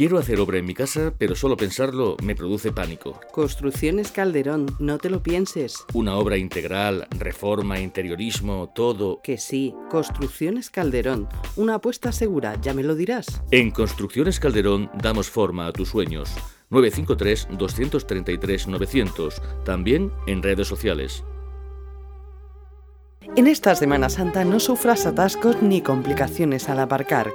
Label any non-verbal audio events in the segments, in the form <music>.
Quiero hacer obra en mi casa, pero solo pensarlo me produce pánico. Construcciones Calderón, no te lo pienses. Una obra integral, reforma, interiorismo, todo. Que sí, Construcciones Calderón, una apuesta segura, ya me lo dirás. En Construcciones Calderón damos forma a tus sueños. 953-233-900, también en redes sociales. En esta Semana Santa no sufras atascos ni complicaciones al aparcar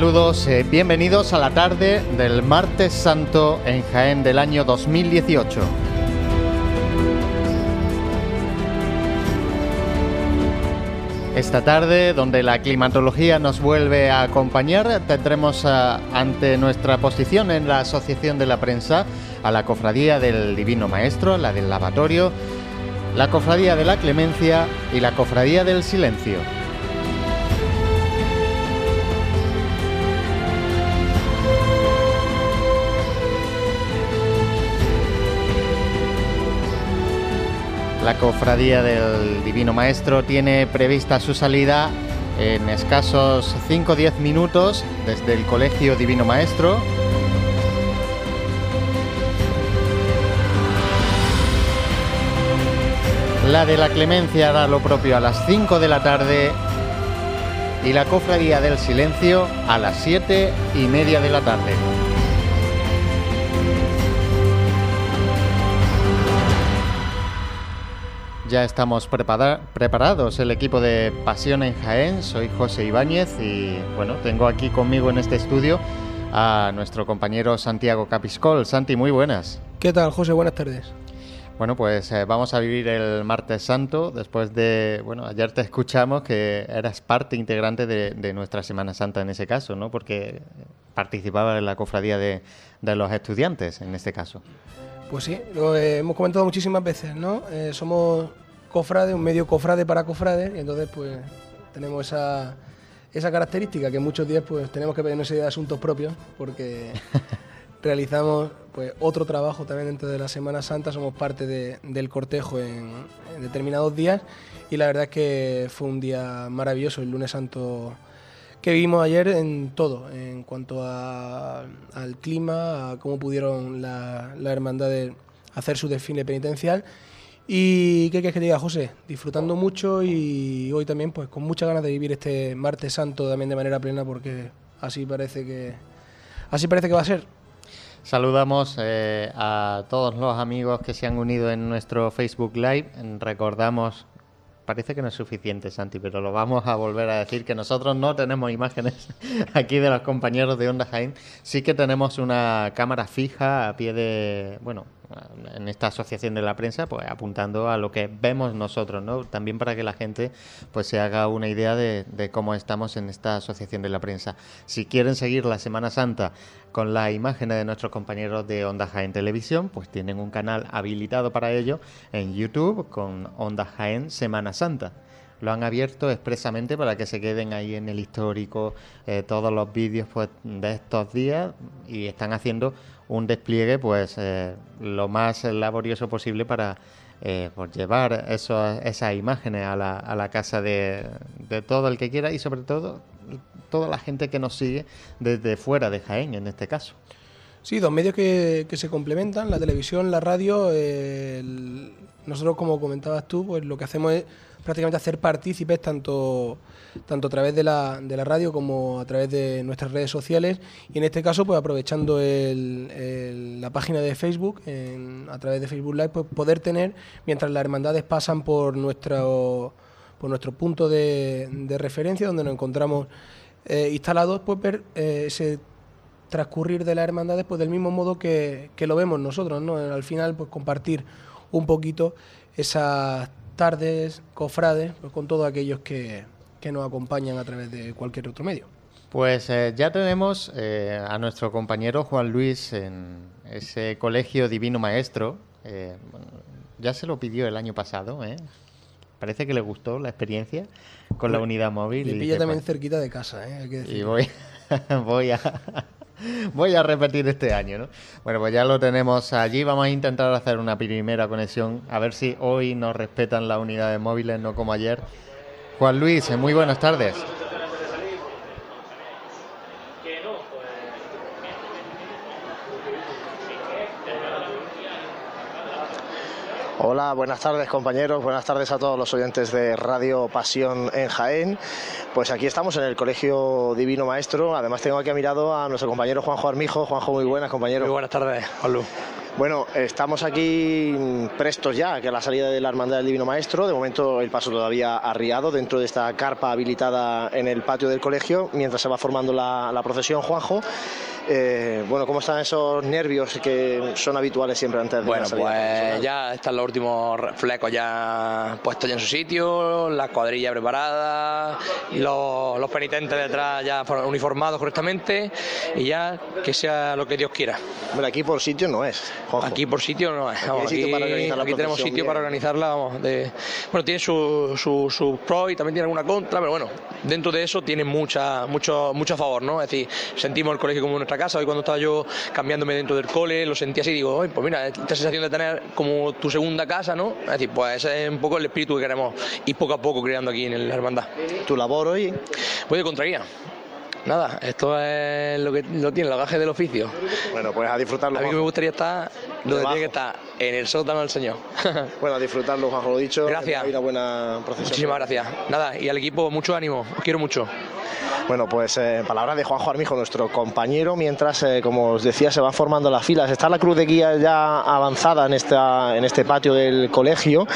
Saludos, eh, bienvenidos a la tarde del martes santo en Jaén del año 2018. Esta tarde, donde la climatología nos vuelve a acompañar, tendremos ante nuestra posición en la Asociación de la Prensa a la Cofradía del Divino Maestro, la del Lavatorio, la Cofradía de la Clemencia y la Cofradía del Silencio. La cofradía del Divino Maestro tiene prevista su salida en escasos 5 o 10 minutos desde el Colegio Divino Maestro. La de la Clemencia hará lo propio a las 5 de la tarde y la Cofradía del Silencio a las 7 y media de la tarde. Ya estamos preparados, el equipo de Pasión en Jaén. Soy José Ibáñez y bueno, tengo aquí conmigo en este estudio a nuestro compañero Santiago Capiscol. Santi, muy buenas. ¿Qué tal, José? Buenas tardes. Bueno, pues eh, vamos a vivir el martes santo después de, bueno, ayer te escuchamos que eras parte integrante de, nuestra Semana Santa en ese caso, ¿no? Porque participaba en la cofradía de, de los estudiantes en este caso. Pues sí, lo hemos comentado muchísimas veces, ¿no? Eh, somos cofrades, un medio cofrade para cofrades, y entonces pues tenemos esa, esa característica que muchos días pues tenemos que pedirnos de asuntos propios porque <laughs> realizamos pues otro trabajo también dentro de la Semana Santa, somos parte del cortejo en, determinados días y la verdad es que fue un día maravilloso el lunes santo que vivimos ayer en todo, en cuanto al clima, a cómo pudieron las la hermandades hacer su desfile penitencial y qué quieres que te diga, José, disfrutando mucho y hoy también pues con muchas ganas de vivir este martes santo también de manera plena porque así parece que así parece que va a ser. Saludamos eh, a todos los amigos que se han unido en nuestro Facebook Live. Recordamos parece que no es suficiente, Santi, pero lo vamos a volver a decir que nosotros no tenemos imágenes <laughs> aquí de los compañeros de Onda Jaén. Sí que tenemos una cámara fija a pie de, bueno, en esta asociación de la prensa, pues apuntando a lo que vemos nosotros, ¿no? También para que la gente pues se haga una idea de, cómo estamos en esta asociación de la prensa. Si quieren seguir la Semana Santa con las imágenes de nuestros compañeros de Onda Jaén Televisión, pues tienen un canal habilitado para ello en YouTube con Onda Jaén Semana Santa. Lo han abierto expresamente para que se queden ahí en el histórico eh, todos los vídeos pues, de estos días y están haciendo un despliegue pues eh, lo más laborioso posible para eh, pues, llevar esas imágenes a la, a la casa de, todo el que quiera y sobre todo toda la gente que nos sigue desde fuera de Jaén en este caso. Sí, dos medios que, se complementan, la televisión, la radio. nosotros, como comentabas tú, pues lo que hacemos es prácticamente hacer partícipes tanto, tanto a través de la, de la radio como a través de nuestras redes sociales y en este caso pues aprovechando la página de Facebook a través de Facebook Live pues poder tener mientras las hermandades pasan por nuestro por nuestro punto de, referencia donde nos encontramos eh, instalados pues ver eh, ese transcurrir de las hermandades pues del mismo modo que, que lo vemos nosotros ¿no? al final pues compartir un poquito esas tardes, cofrades, pues con todos aquellos que, nos acompañan a través de cualquier otro medio. Pues eh, ya tenemos eh, a nuestro compañero Juan Luis en ese colegio Divino Maestro. Eh, ya se lo pidió el año pasado, Parece que le gustó la experiencia con la unidad móvil. Y pilla también cerquita de casa, Hay que Y voy, <laughs> voy a voy a repetir este año, ¿no? Bueno, pues ya lo tenemos allí. Vamos a intentar hacer una primera conexión, a ver si hoy nos respetan las unidades móviles, no como ayer. Juan Luis, muy buenas tardes. Hola, buenas tardes compañeros, buenas tardes a todos los oyentes de Radio Pasión en Jaén. Pues aquí estamos en el Colegio Divino Maestro, además tengo aquí a mirado a nuestro compañero Juanjo Armijo. Juanjo, muy buenas compañero. Muy buenas tardes, Juanlu. Bueno, estamos aquí prestos ya que a la salida de la Hermandad del Divino Maestro. De momento el paso todavía arriado dentro de esta carpa habilitada en el patio del colegio mientras se va formando la, la procesión, Juanjo. Eh, bueno, ¿cómo están esos nervios que son habituales siempre antes de Bueno, pues ya están los últimos flecos ya puestos ya en su sitio, la cuadrilla preparada, los, los penitentes detrás ya uniformados correctamente y ya que sea lo que Dios quiera. Bueno, aquí por sitio no es. Aquí por sitio no es. aquí, tenemos sitio para organizarla. Vamos, bueno, tiene sus su, su pros y también tiene alguna contra, pero bueno, dentro de eso tiene mucha, mucho, mucho a favor, ¿no? Es decir, sentimos el colegio como nuestra casa. Hoy cuando estaba yo cambiándome dentro del cole, lo sentía así y digo, pues mira, esta sensación de tener como tu segunda casa, ¿no? Es decir, pues ese es un poco el espíritu que queremos ir poco a poco creando aquí en la hermandad. ¿Tu labor hoy? Voy de contraguía. Nada, esto es lo que lo tiene, el bagaje del oficio. Bueno, pues a disfrutarlo. A mí me gustaría estar donde tiene que estar, en el sótano del Señor. <laughs> bueno, a disfrutarlo, bajo lo dicho. Gracias. Una buena procesión. Muchísimas gracias. Nada, y al equipo, mucho ánimo. Os quiero mucho. Bueno, pues eh, palabras de Juanjo Armijo, nuestro compañero, mientras, eh, como os decía, se van formando las filas. Está la cruz de guía ya avanzada en, esta, en este patio del colegio,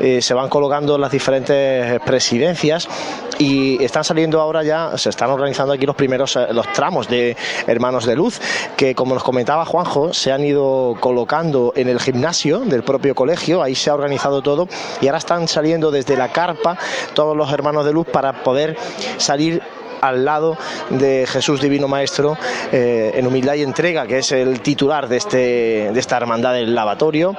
eh, se van colocando las diferentes presidencias y están saliendo ahora ya, se están organizando aquí los primeros eh, los tramos de Hermanos de Luz, que como nos comentaba Juanjo, se han ido colocando en el gimnasio del propio colegio, ahí se ha organizado todo y ahora están saliendo desde la carpa todos los Hermanos de Luz para poder salir al lado de Jesús Divino Maestro eh, en humildad y entrega, que es el titular de, este, de esta hermandad del lavatorio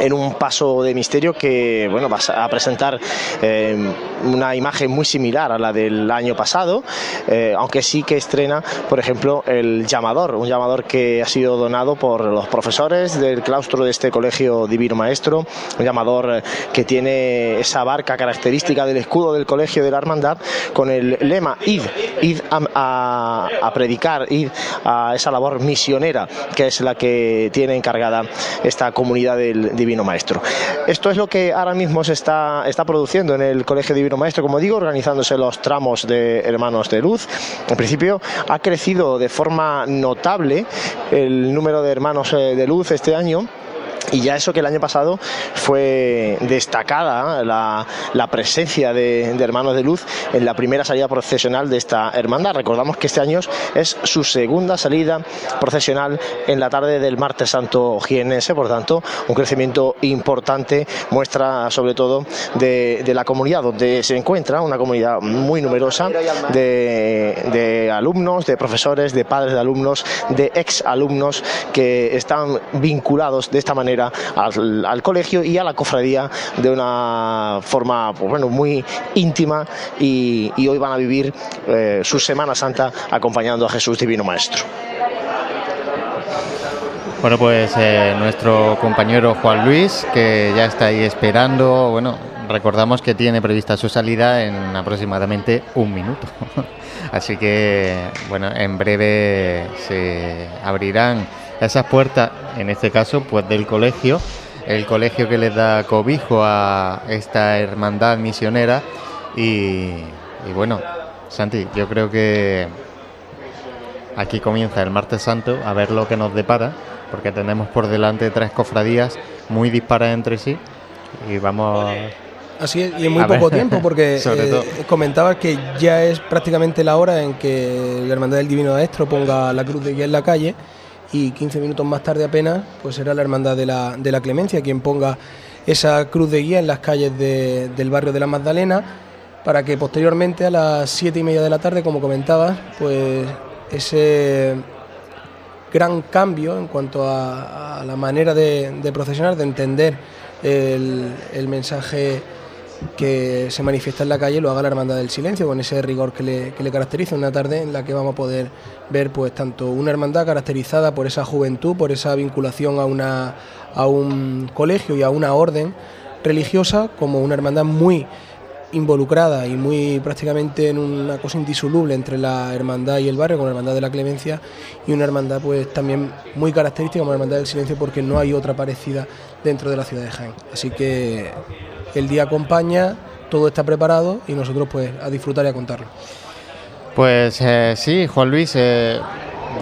en un paso de misterio que bueno, va a presentar eh, una imagen muy similar a la del año pasado, eh, aunque sí que estrena, por ejemplo, el llamador, un llamador que ha sido donado por los profesores del claustro de este colegio Divino Maestro, un llamador que tiene esa barca característica del escudo del colegio de la hermandad con el lema id, id a, a predicar, id a esa labor misionera que es la que tiene encargada esta comunidad del Divino Maestro. Esto es lo que ahora mismo se está, está produciendo en el Colegio Divino Maestro, como digo, organizándose los tramos de Hermanos de Luz. En principio ha crecido de forma notable el número de Hermanos eh, de Luz este año y ya eso que el año pasado fue destacada la, presencia de, Hermanos de Luz en la primera salida procesional de esta hermandad. Recordamos que este año es su segunda salida procesional en la tarde del martes santo jienense, por tanto, un crecimiento importante muestra sobre todo de, de la comunidad donde se encuentra, una comunidad muy numerosa de, de alumnos, de profesores, de padres de alumnos, de ex alumnos que están vinculados de esta manera al, colegio y a la cofradía de una forma pues bueno, muy íntima y, hoy van a vivir eh, su Semana Santa acompañando a Jesús Divino Maestro. Bueno, pues eh, nuestro compañero Juan Luis, que ya está ahí esperando, bueno, recordamos que tiene prevista su salida en aproximadamente un minuto. <laughs> Así que, bueno, en breve se abrirán esas puertas, en este caso, pues del colegio, el colegio que les da cobijo a esta hermandad misionera. Y, bueno, Santi, yo creo que aquí comienza el martes santo a ver lo que nos depara, porque tenemos por delante tres cofradías muy disparas entre sí y vamos Así es, y en muy poco tiempo, porque <laughs> eh, comentabas que ya es prácticamente la hora en que la Hermandad del Divino Maestro ponga la cruz de guía en la calle y 15 minutos más tarde apenas, pues será la Hermandad de la, de la Clemencia quien ponga esa cruz de guía en las calles del barrio de la Magdalena, para que posteriormente a las 7 y media de la tarde, como comentabas, pues ese gran cambio en cuanto a, la manera de, procesionar, de entender el, el mensaje que se manifiesta en la calle lo haga la Hermandad del Silencio, con ese rigor que le, que le, caracteriza, una tarde en la que vamos a poder ver pues tanto una hermandad caracterizada por esa juventud, por esa vinculación a, una, a un colegio y a una orden religiosa, como una hermandad muy involucrada y muy prácticamente en una cosa indisoluble entre la hermandad y el barrio, con la hermandad de la clemencia, y una hermandad pues también muy característica como la hermandad del silencio porque no hay otra parecida dentro de la ciudad de Jaén. Así que el día acompaña, todo está preparado y nosotros pues a disfrutar y a contarlo. Pues eh, sí, Juan Luis, eh,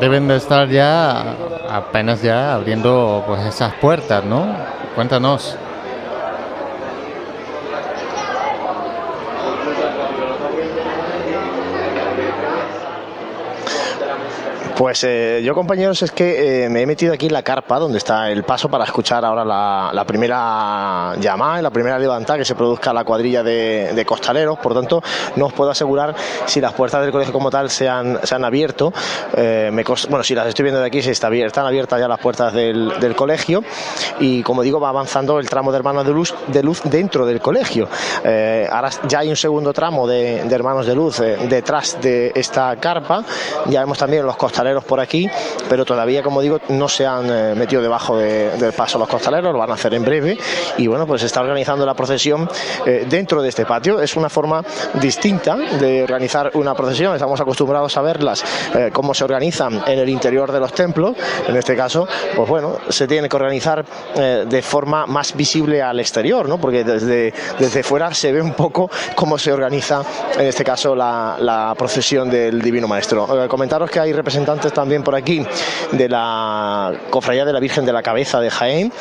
deben de estar ya apenas ya abriendo pues esas puertas, ¿no? Cuéntanos. Pues eh, yo, compañeros, es que eh, me he metido aquí en la carpa donde está el paso para escuchar ahora la, primera llamada, la primera levantada que se produzca la cuadrilla de, costaleros. Por tanto, no os puedo asegurar si las puertas del colegio como tal se han, se han abierto. Eh, bueno, si las estoy viendo de aquí, si está, están abiertas ya las puertas del, colegio. Y como digo, va avanzando el tramo de hermanos de luz, de luz dentro del colegio. ahora ya hay un segundo tramo de, de hermanos de luz detrás de esta carpa. Ya vemos también los costaleros por aquí, pero todavía, como digo, no se han eh, metido debajo del paso los costaleros, lo van a hacer en breve. Y bueno, pues se está organizando la procesión eh, dentro de este patio. Es una forma distinta de organizar una procesión. Estamos acostumbrados a verlas eh, cómo se organizan en el interior de los templos. En este caso, pues bueno, se tiene que organizar de forma más visible al exterior, ¿no? Porque desde, desde fuera se ve un poco cómo se organiza, en este caso, la, la procesión del Divino Maestro. comentaros que hay representantes también por aquí de la Cofradía de la Virgen de la Cabeza de Jaén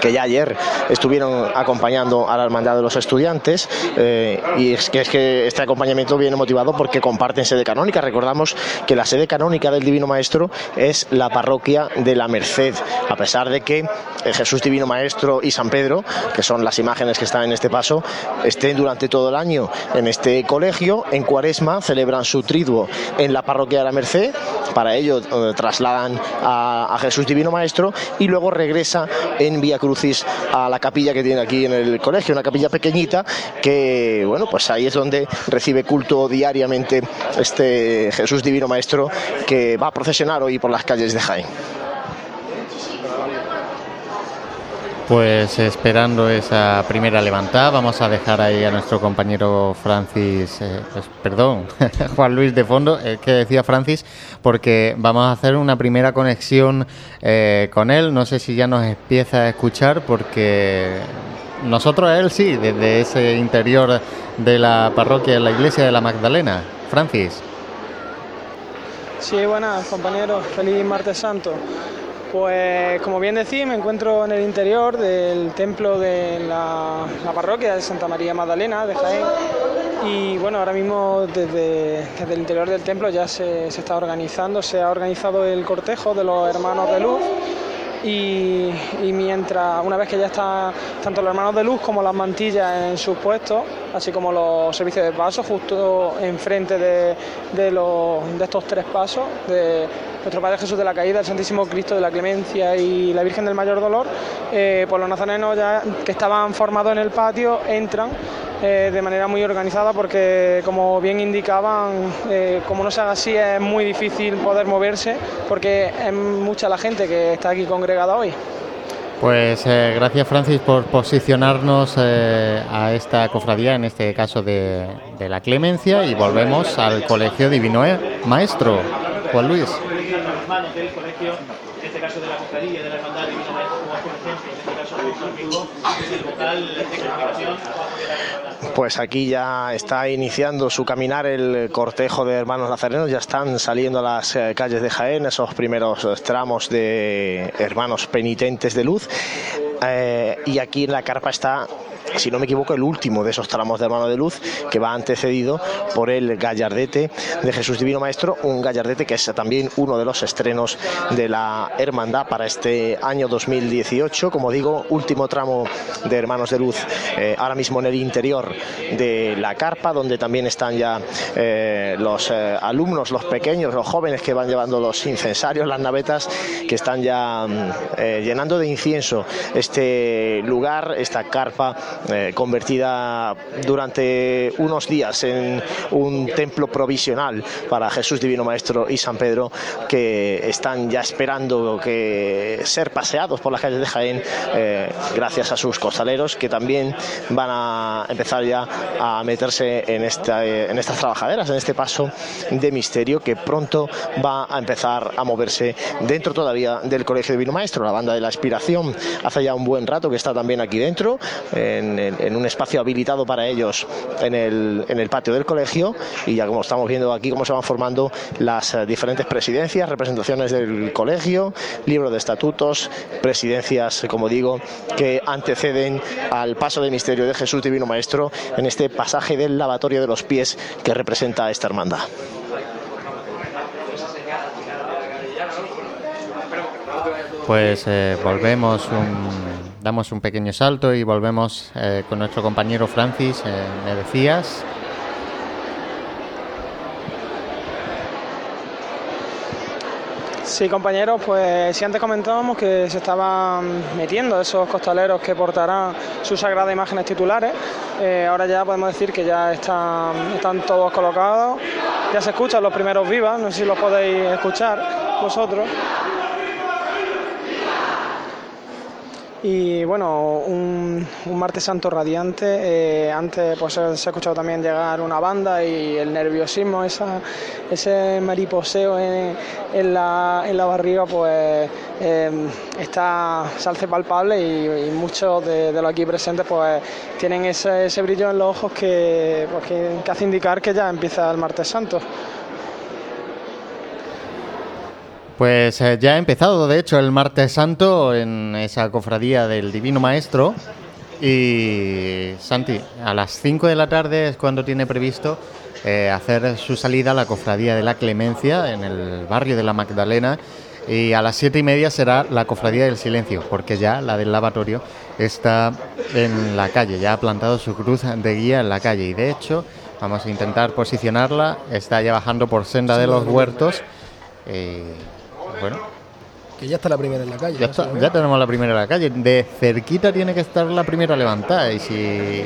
que ya ayer estuvieron acompañando a la hermandad de los estudiantes eh, y es que, es que este acompañamiento viene motivado porque comparten sede canónica. Recordamos que la sede canónica del Divino Maestro es la parroquia de la Merced, a pesar de que eh, Jesús Divino Maestro y San Pedro, que son las imágenes que están en este paso, estén durante todo el año en este colegio. En Cuaresma celebran su triduo en la parroquia de la Merced para ello eh, trasladan a, Jesús Divino Maestro y luego regresa en Vía Crucis a la capilla que tiene aquí en el colegio, una capilla pequeñita que, bueno, pues ahí es donde recibe culto diariamente este Jesús Divino Maestro que va a procesionar hoy por las calles de Jaén. Pues esperando esa primera levantada, vamos a dejar ahí a nuestro compañero Francis, eh, pues, perdón, <laughs> Juan Luis de fondo, eh, que decía Francis, porque vamos a hacer una primera conexión eh, con él. No sé si ya nos empieza a escuchar, porque nosotros a él sí, desde ese interior de la parroquia de la iglesia de la Magdalena. Francis. Sí, buenas compañeros, feliz martes santo. Pues como bien decía, me encuentro en el interior del templo de la, parroquia de Santa María Magdalena de Jaén. Y bueno, ahora mismo desde, el interior del templo ya se, está organizando, se ha organizado el cortejo de los hermanos de luz. Y, mientras, una vez que ya están tanto los hermanos de luz como las mantillas en sus puestos, así como los servicios de paso, justo enfrente de, de, de estos tres pasos, de nuestro Padre Jesús de la Caída, el Santísimo Cristo de la Clemencia y la Virgen del Mayor Dolor, eh, pues los nazarenos ya que estaban formados en el patio entran eh, de manera muy organizada porque, como bien indicaban, eh, como no se haga así es muy difícil poder moverse porque es mucha la gente que está aquí congregada hoy. Pues eh, gracias Francis por posicionarnos a esta cofradía, en este caso de, de, la Clemencia, y volvemos al Colegio Divino Maestro. Juan Luis. en caso de la cofradía, de la hermandad Divino Maestro, como por ejemplo, en caso de amigo, el vocal de comunicación. Pues aquí ya está iniciando su caminar el cortejo de hermanos nazarenos, ya están saliendo a las eh, calles de Jaén esos primeros tramos de hermanos penitentes de luz. Eh, y aquí en la carpa está si no me equivoco, el último de esos tramos de hermano de luz que va antecedido por el gallardete de Jesús Divino Maestro, un gallardete que es también uno de los estrenos de la hermandad para este año 2018. Como digo, último tramo de hermanos de luz eh, ahora mismo en el interior de la carpa, donde también están ya eh, los eh, alumnos, los pequeños, los jóvenes que van llevando los incensarios, las navetas, que están ya mm, llenando de incienso este lugar, esta carpa eh, convertida durante unos días en un templo provisional para Jesús Divino Maestro y San Pedro, que están ya esperando que ser paseados por las calles de Jaén eh, gracias a sus costaleros, que también van a empezar ya a meterse en, esta, en estas trabajaderas, en este paso de misterio que pronto va a empezar a moverse dentro todavía del Colegio Divino Maestro, la banda de la Aspiración. Hace ya un buen rato que está también aquí dentro. En en, un espacio habilitado para ellos en el, en el patio del colegio y ya como estamos viendo aquí cómo se van formando las eh, diferentes presidencias, representaciones del colegio, libro de estatutos, presidencias, como digo, que anteceden al paso de misterio de Jesús Divino Maestro en este pasaje del lavatorio de los pies que representa esta hermandad. Pues eh, volvemos un damos un pequeño salto y volvemos eh, con nuestro compañero Francis, eh, me decías. Sí, compañeros, pues si antes comentábamos que se estaban metiendo esos costaleros que portarán sus sagradas imágenes titulares, eh, ahora ya podemos decir que ya están, están todos colocados, ya se escuchan los primeros vivas, no sé si los podéis escuchar vosotros. Y bueno, un, martes santo radiante. Eh, antes pues se ha escuchado también llegar una banda y el nerviosismo, esa, ese mariposeo en, la, en la barriga, pues em, está, se palpable y, muchos de, los aquí presentes pues tienen ese, ese brillo en los ojos que, pues, que hace indicar que ya empieza el martes santo. Pues eh, ya ha empezado, de hecho, el martes santo en esa cofradía del Divino Maestro. Y Santi, a las 5 de la tarde es cuando tiene previsto eh, hacer su salida a la cofradía de la Clemencia en el barrio de la Magdalena. Y a las siete y media será la cofradía del silencio, porque ya la del lavatorio está en la calle, ya ha plantado su cruz de guía en la calle. Y de hecho, vamos a intentar posicionarla, está ya bajando por senda de los huertos bueno, que ya está la primera en la calle. Ya, tenemos la primera en la calle. De cerquita tiene que estar la primera levantada. Y si,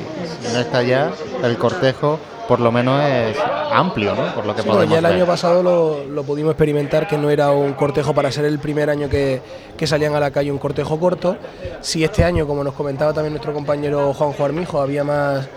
no está ya, el cortejo por lo menos es amplio, ¿no? Por lo que podemos Ya el año pasado lo, pudimos experimentar, que no era un cortejo para ser el primer año que, que, salían a la calle un cortejo corto. Si este año, como nos comentaba también nuestro compañero Juanjo Armijo, había más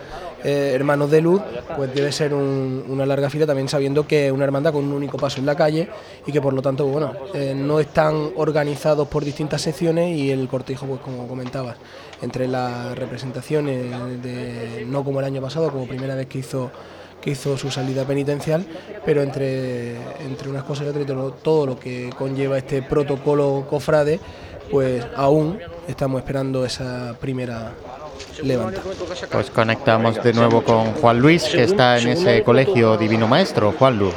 eh, hermanos de luz, pues debe ser una larga fila también sabiendo que es una hermandad con un único paso en la calle y que por lo tanto, bueno, eh, no están organizados por distintas secciones y el cortejo, pues como comentabas, entre las representaciones, de, no como el año pasado, como primera vez que hizo que hizo su salida penitencial, pero entre, entre unas cosas y otras, todo, todo lo que conlleva este protocolo cofrade, pues aún estamos esperando esa primera levanta. Pues conectamos de nuevo con Juan Luis, que está en ese colegio Divino Maestro. Juan Luis.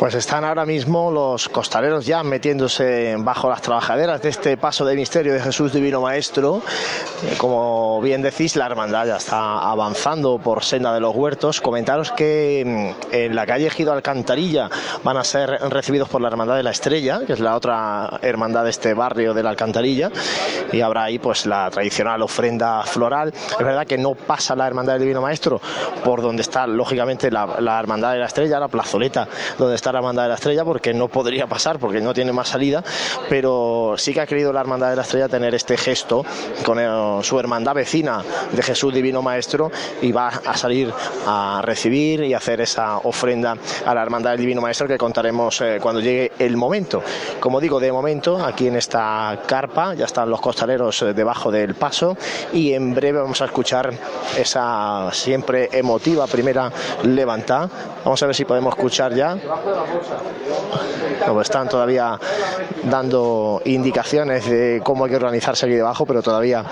Pues están ahora mismo los costaleros ya metiéndose bajo las trabajaderas de este paso de misterio de Jesús Divino Maestro. Eh, como bien decís, la hermandad ya está avanzando por senda de los huertos. Comentaros que mm, en la calle Ejido Alcantarilla van a ser recibidos por la hermandad de la Estrella, que es la otra hermandad de este barrio de la Alcantarilla, y habrá ahí pues la tradicional ofrenda floral. Es verdad que no pasa la hermandad del Divino Maestro por donde está lógicamente la, la hermandad de la Estrella, la plazoleta donde está la Hermandad de la Estrella porque no podría pasar, porque no tiene más salida, pero sí que ha querido la Hermandad de la Estrella tener este gesto con su hermandad vecina de Jesús Divino Maestro y va a salir a recibir y hacer esa ofrenda a la Hermandad del Divino Maestro que contaremos eh, cuando llegue el momento. Como digo, de momento, aquí en esta carpa ya están los costaleros eh, debajo del paso y en breve vamos a escuchar esa siempre emotiva primera levantada. Vamos a ver si podemos escuchar ya están todavía dando indicaciones de cómo hay que organizarse aquí debajo, pero todavía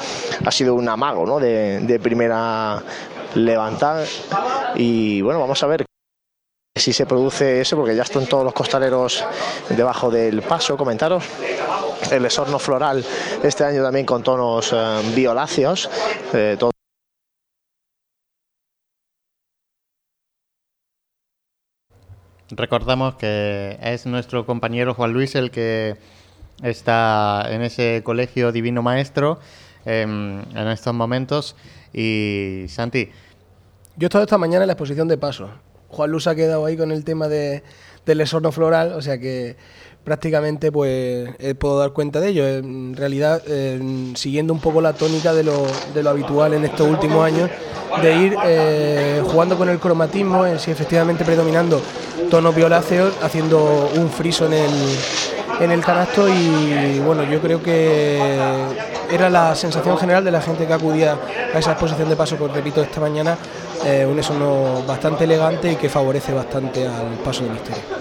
ha sido un amago ¿no? de, primera levantada. Y bueno, vamos a ver si se produce eso, porque ya están todos los costaleros debajo del paso. Comentaros el esorno floral este año también con tonos eh, violáceos. Eh, Recordamos que es nuestro compañero Juan Luis el que está en ese colegio Divino Maestro em, en estos momentos. Y Santi. Yo he estado esta mañana en la exposición de paso. Juan Luis ha quedado ahí con el tema de, del esorno floral, o sea que prácticamente pues eh, puedo dar cuenta de ello. En realidad, eh, siguiendo un poco la tónica de lo, de lo habitual en estos últimos años, de ir eh, jugando con el cromatismo, sí efectivamente predominando tonos violáceos, haciendo un friso en el, en el canasto y bueno, yo creo que era la sensación general de la gente que acudía a esa exposición de paso, pues repito, esta mañana, un esono bastante elegante y que favorece bastante al paso de misterio.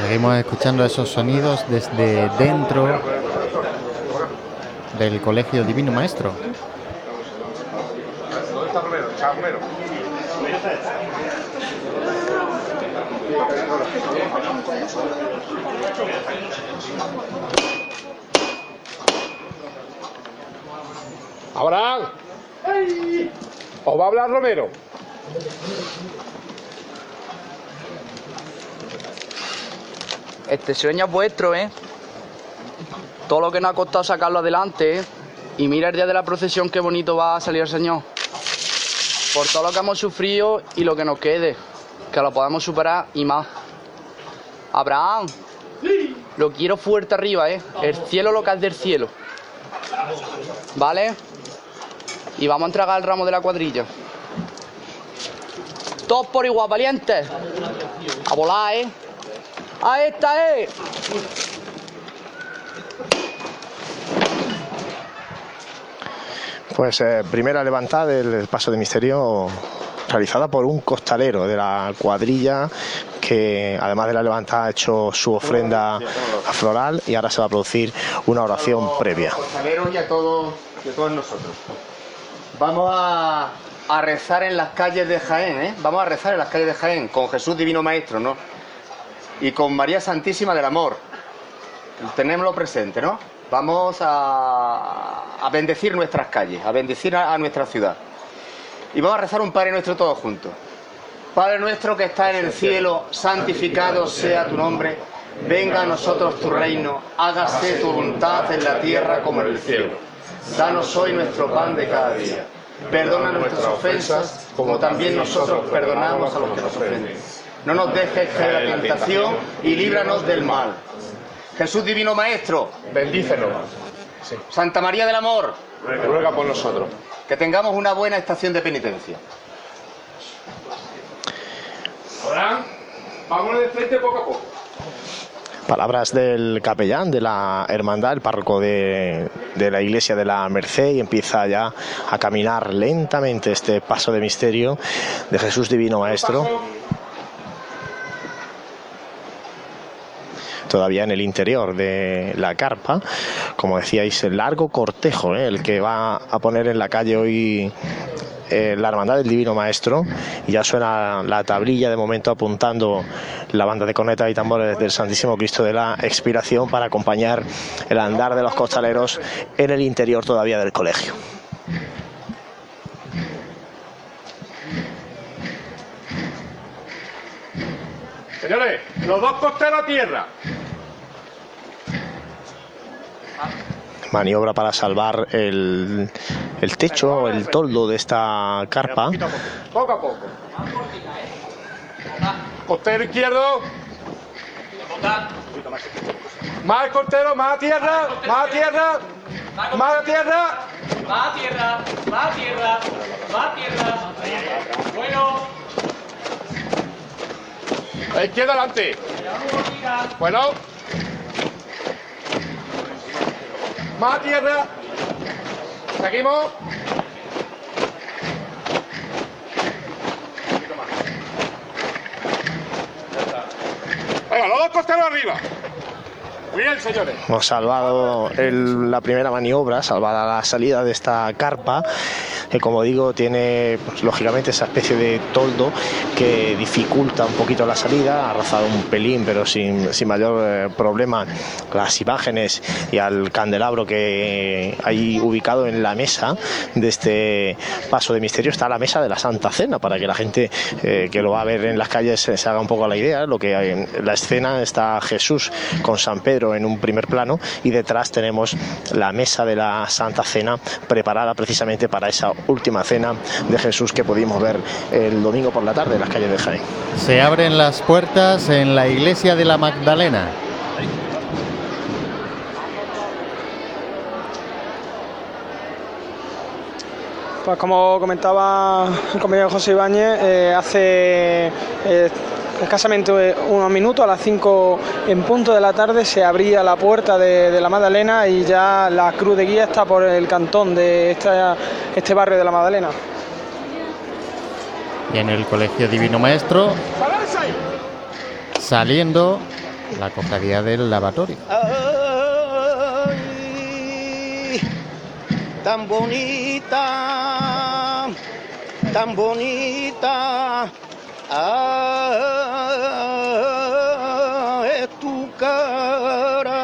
Seguimos escuchando esos sonidos desde dentro del Colegio Divino Maestro. Ahora, ¿os va a hablar Romero? Este sueño es vuestro, ¿eh? Todo lo que nos ha costado sacarlo adelante, ¿eh? Y mira el día de la procesión qué bonito va a salir el Señor. Por todo lo que hemos sufrido y lo que nos quede. Que lo podamos superar y más. Abraham, lo quiero fuerte arriba, ¿eh? El cielo lo que es del cielo. ¿Vale? Y vamos a entregar el ramo de la cuadrilla. Todos por igual, valientes. A volar, ¿eh? A esta es. Pues eh, primera levantada del paso de misterio realizada por un costalero de la cuadrilla que además de la levantada ha hecho su ofrenda floral y ahora se va a producir una oración previa. y a todos, todos nosotros. Vamos a, a rezar en las calles de Jaén, ¿eh? Vamos a rezar en las calles de Jaén con Jesús Divino Maestro, ¿no? Y con María Santísima del Amor. Tenémoslo presente, ¿no? Vamos a, bendecir nuestras calles, a bendecir a, nuestra ciudad. Y vamos a rezar un Padre Nuestro todos juntos. Padre nuestro que está en el cielo, santificado sea tu nombre. Venga a nosotros tu reino, hágase tu voluntad en la tierra como en el cielo. Danos hoy nuestro pan de cada día. Perdona nuestras ofensas, como también nosotros perdonamos a los que nos ofenden. No nos dejes caer la tentación y líbranos del mal. Jesús Divino Maestro, bendícenos. Santa María del Amor, ruega por nosotros. Que tengamos una buena estación de penitencia. Ahora, vámonos de frente poco a poco. Palabras del capellán de la hermandad, el párroco de, de, la iglesia de la Merced, y empieza ya a caminar lentamente este paso de misterio de Jesús Divino Maestro. Todavía en el interior de la carpa. Como decíais, el largo cortejo, ¿eh? el que va a poner en la calle hoy eh, la Hermandad del Divino Maestro y ya suena la tablilla de momento apuntando la banda de corneta y tambores del Santísimo Cristo de la Expiración para acompañar el andar de los costaleros en el interior todavía del colegio. Señores, los dos costeros a tierra. maniobra para salvar el, el techo, el toldo de esta carpa. Poco a poco. Costero izquierdo. Más costero, más a tierra, más a tierra, más a tierra. Más a tierra, más a tierra, más a tierra. Bueno. A izquierda adelante. Bueno. Más tierra. Seguimos. Venga, los dos costeros arriba. Bien, señores. Hemos salvado la primera maniobra, salvada la salida de esta carpa que como digo tiene pues, lógicamente esa especie de toldo que dificulta un poquito la salida, ha rozado un pelín pero sin, mayor eh, problema las imágenes y al candelabro que hay ubicado en la mesa de este paso de misterio está la mesa de la Santa Cena para que la gente eh, que lo va a ver en las calles se haga un poco la idea, lo que hay en la escena está Jesús con San Pedro en un primer plano y detrás tenemos la mesa de la Santa Cena preparada precisamente para esa última cena de Jesús que pudimos ver el domingo por la tarde en las calles de Jaén. Se abren las puertas en la iglesia de la Magdalena. Pues como comentaba el compañero José Ibáñez, eh, hace eh, escasamente unos minutos, a las 5 en punto de la tarde, se abría la puerta de, la Magdalena y ya la cruz de guía está por el cantón de este barrio de la Magdalena. Y en el Colegio Divino Maestro, saliendo la cofradía del lavatorio. Tan bonita, tan bonita Ah, es tu cara.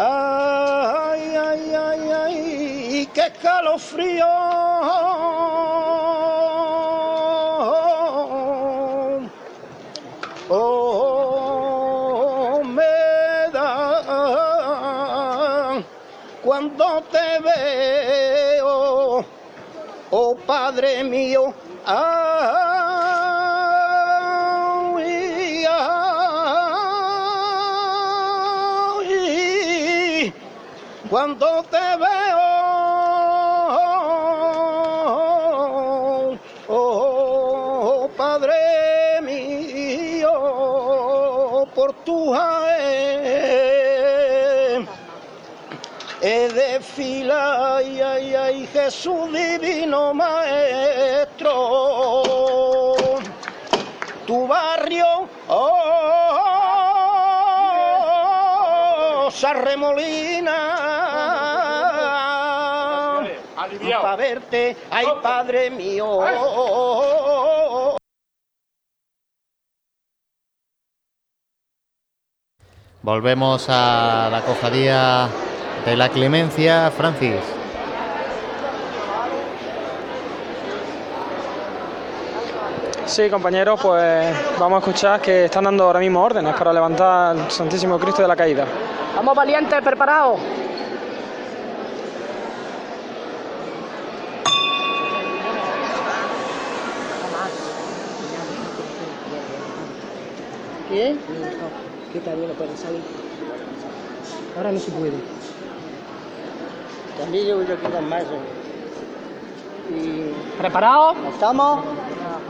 Ay, ay, ay, ay, ay, qué escalofrío. Padre mío. cuando te veo, oh Padre mío, por tu he de fila, ay, ay, ay, Jesús divino maestro. Tu barrio, oh, se arremolina. Para verte, ay, Padre mío. Volvemos a la cofradía de la Clemencia, Francis. Sí, compañeros, pues vamos a escuchar que están dando ahora mismo órdenes para levantar al Santísimo Cristo de la Caída. Vamos valientes, preparados. ¿Qué? ¿Qué también no puede salir? Ahora no se puede. También yo yo quedan más. ¿eh? Y... ¿Preparados? ¿Estamos?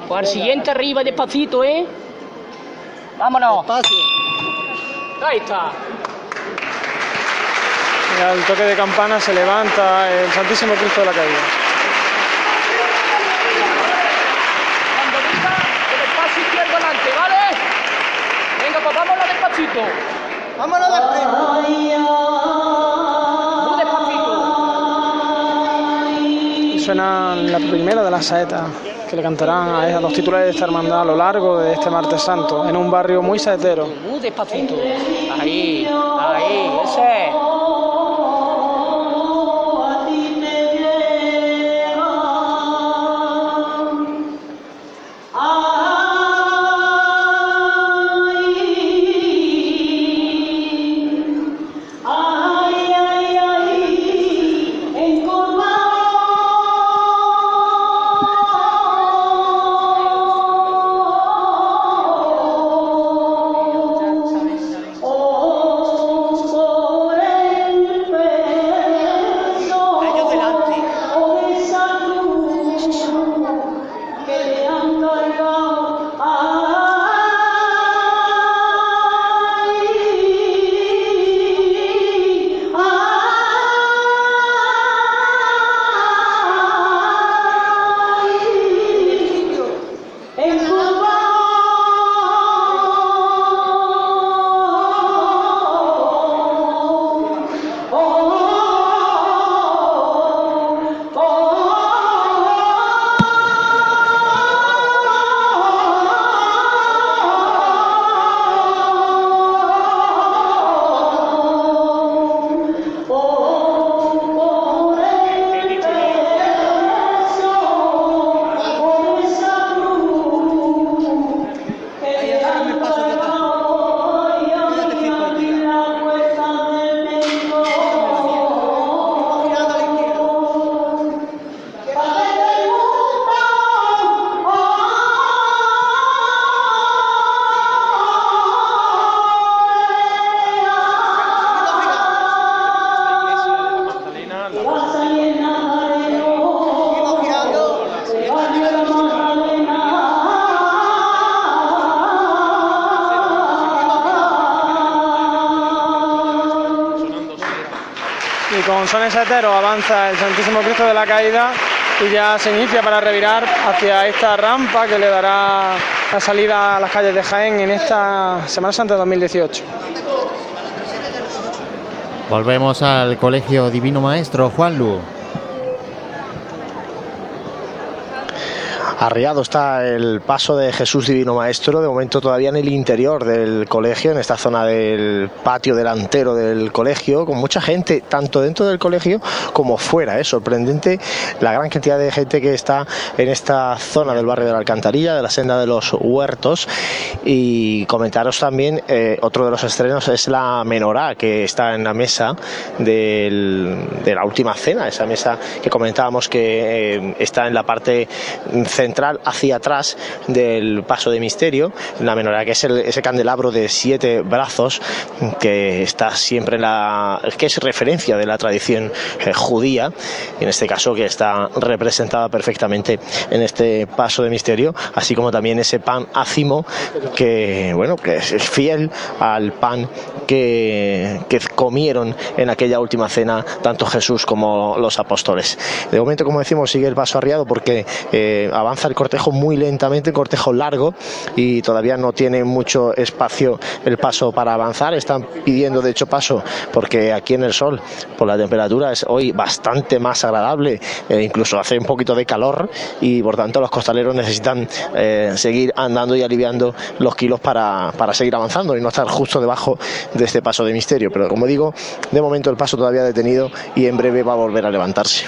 Pues al siguiente arriba despacito, ¿eh? Vámonos. Despacio. Ahí está. Y al toque de campana se levanta el Santísimo Cristo de la Caída. Cuando diga el espacio izquierdo adelante, ¿vale? Venga, pues vámonos despacito. Vámonos de Muy despacito. Y suena la primera de las saetas que le cantarán a a los titulares de esta hermandad a lo largo de este martes santo, en un barrio muy saetero. Muy despacito. Ahí, ahí, ese. Saeteros avanza el Santísimo Cristo de la Caída y ya se inicia para revirar hacia esta rampa que le dará la salida a las calles de Jaén en esta Semana Santa de 2018. Volvemos al Colegio Divino Maestro, Juanlu. Arriado está el paso de Jesús Divino Maestro, de momento todavía en el interior del colegio, en esta zona del patio delantero del colegio, con mucha gente, tanto dentro del colegio como fuera. Es sorprendente la gran cantidad de gente que está en esta zona del barrio de la Alcantarilla, de la senda de los huertos. Y comentaros también, eh, otro de los estrenos es la menorá, que está en la mesa de la última cena, esa mesa que comentábamos que eh, está en la parte central hacia atrás del paso de misterio, la menorá que es el- ese candelabro de siete brazos que está siempre la que es referencia de la tradición eh, judía, en este caso que está representada perfectamente en este paso de misterio, así como también ese pan ácimo que bueno que es fiel al pan que, que comieron en aquella última cena tanto Jesús como los apóstoles. De momento, como decimos, sigue el paso arriado porque eh, avanza el cortejo muy lentamente, un cortejo largo y todavía no tiene mucho espacio el paso para avanzar. Están pidiendo, de hecho, paso porque aquí en el sol, por la temperatura, es hoy bastante más agradable, eh, incluso hace un poquito de calor y por tanto los costaleros necesitan eh, seguir andando y aliviando los kilos para, para seguir avanzando y no estar justo debajo de este paso de misterio. Pero como digo, de momento el paso todavía detenido y en breve va a volver a levantarse.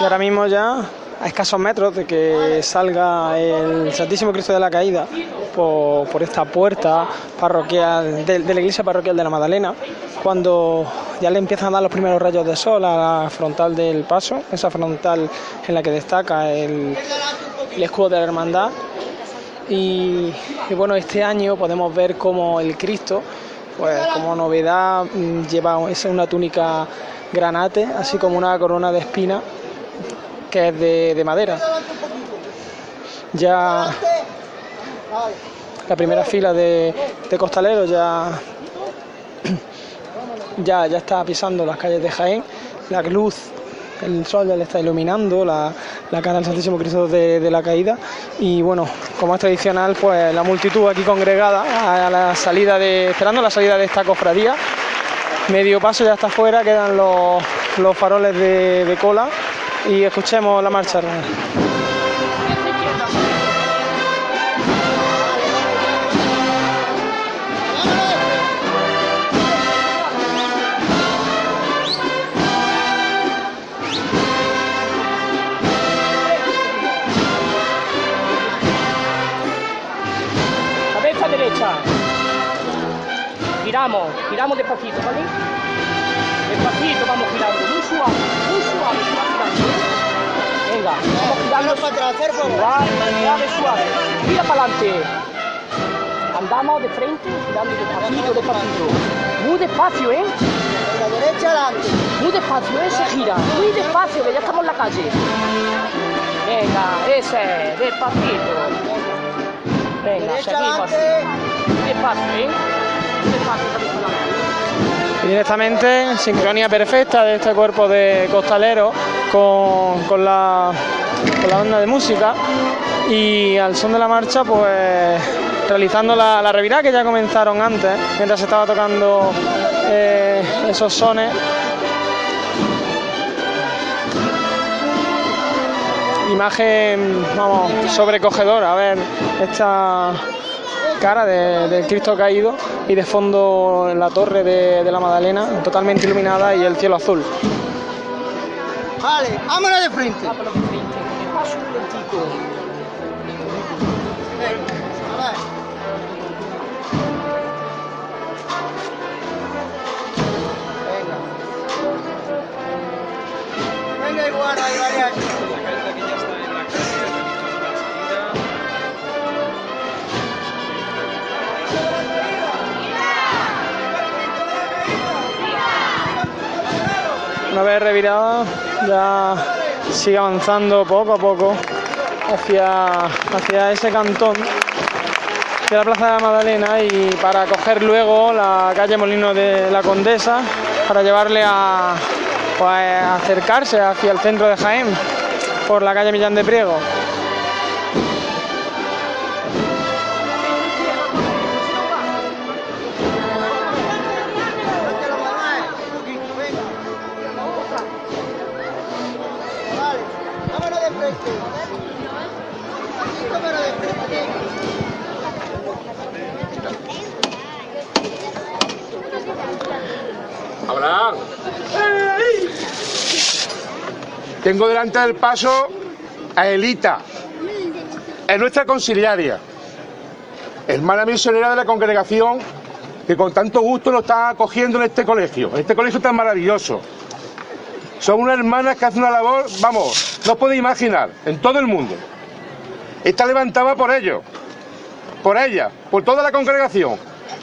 Y ahora mismo ya a escasos metros de que salga el Santísimo Cristo de la Caída por, por esta puerta parroquial de, la iglesia parroquial de la Magdalena, cuando ya le empiezan a dar los primeros rayos de sol a la frontal del paso, esa frontal en la que destaca el, escudo de la hermandad. Y, bueno, este año podemos ver cómo el Cristo, pues como novedad, mm, lleva esa una túnica granate, así como una corona de espina que es de, de madera. Ya la primera fila de, de costaleros ya, <clears throat> ya, ya está pisando las calles de Jaén. La luz, el sol ya le está iluminando la, la cara del Santísimo Cristo de, de la Caída. Y bueno, como es tradicional, pues la multitud aquí congregada a la salida de, esperando la salida de esta cofradía. Medio paso ya está afuera, quedan los, los faroles de, de cola y escuchemos la marcha. Giramos, giramos despacito, ¿vale? Despacito vamos girando, muy suave, muy suave. ¿eh? Venga, vamos girando. para atrás, suave, suave, suave. Gira para adelante. Andamos de frente, girando despacito, despacito. Muy despacio, ¿eh? De la derecha adelante. Muy despacio, ¿eh? Se gira. Muy despacio, que ya estamos en la calle. Venga, ese, despacito. Venga, seguimos. Despacio, ¿eh? Despacio. Y directamente, sincronía perfecta de este cuerpo de costaleros con, la, con la banda de música y al son de la marcha, pues realizando la, la revirada que ya comenzaron antes, mientras se estaba tocando eh, esos sones. Imagen, vamos, sobrecogedora, a ver, esta cara de- del Cristo caído y de fondo la torre de, de la Magdalena totalmente iluminada y el cielo azul. Vale, vámonos de frente. Vámonos de frente. Paso un lentico. Venga, a ver. Venga. Venga, iguana, ahí vaya. Una vez revirada ya sigue avanzando poco a poco hacia, hacia ese cantón de la Plaza de la Magdalena y para coger luego la calle Molino de la Condesa para llevarle a, pues, a acercarse hacia el centro de Jaén por la calle Millán de Priego. Tengo delante del paso a Elita. Es nuestra conciliaria. Hermana misionera de la congregación que con tanto gusto nos está acogiendo en este colegio, en este colegio tan maravilloso. Son unas hermanas que hacen una labor, vamos, no os podéis imaginar, en todo el mundo. Está levantada por ellos, por ella, por toda la congregación,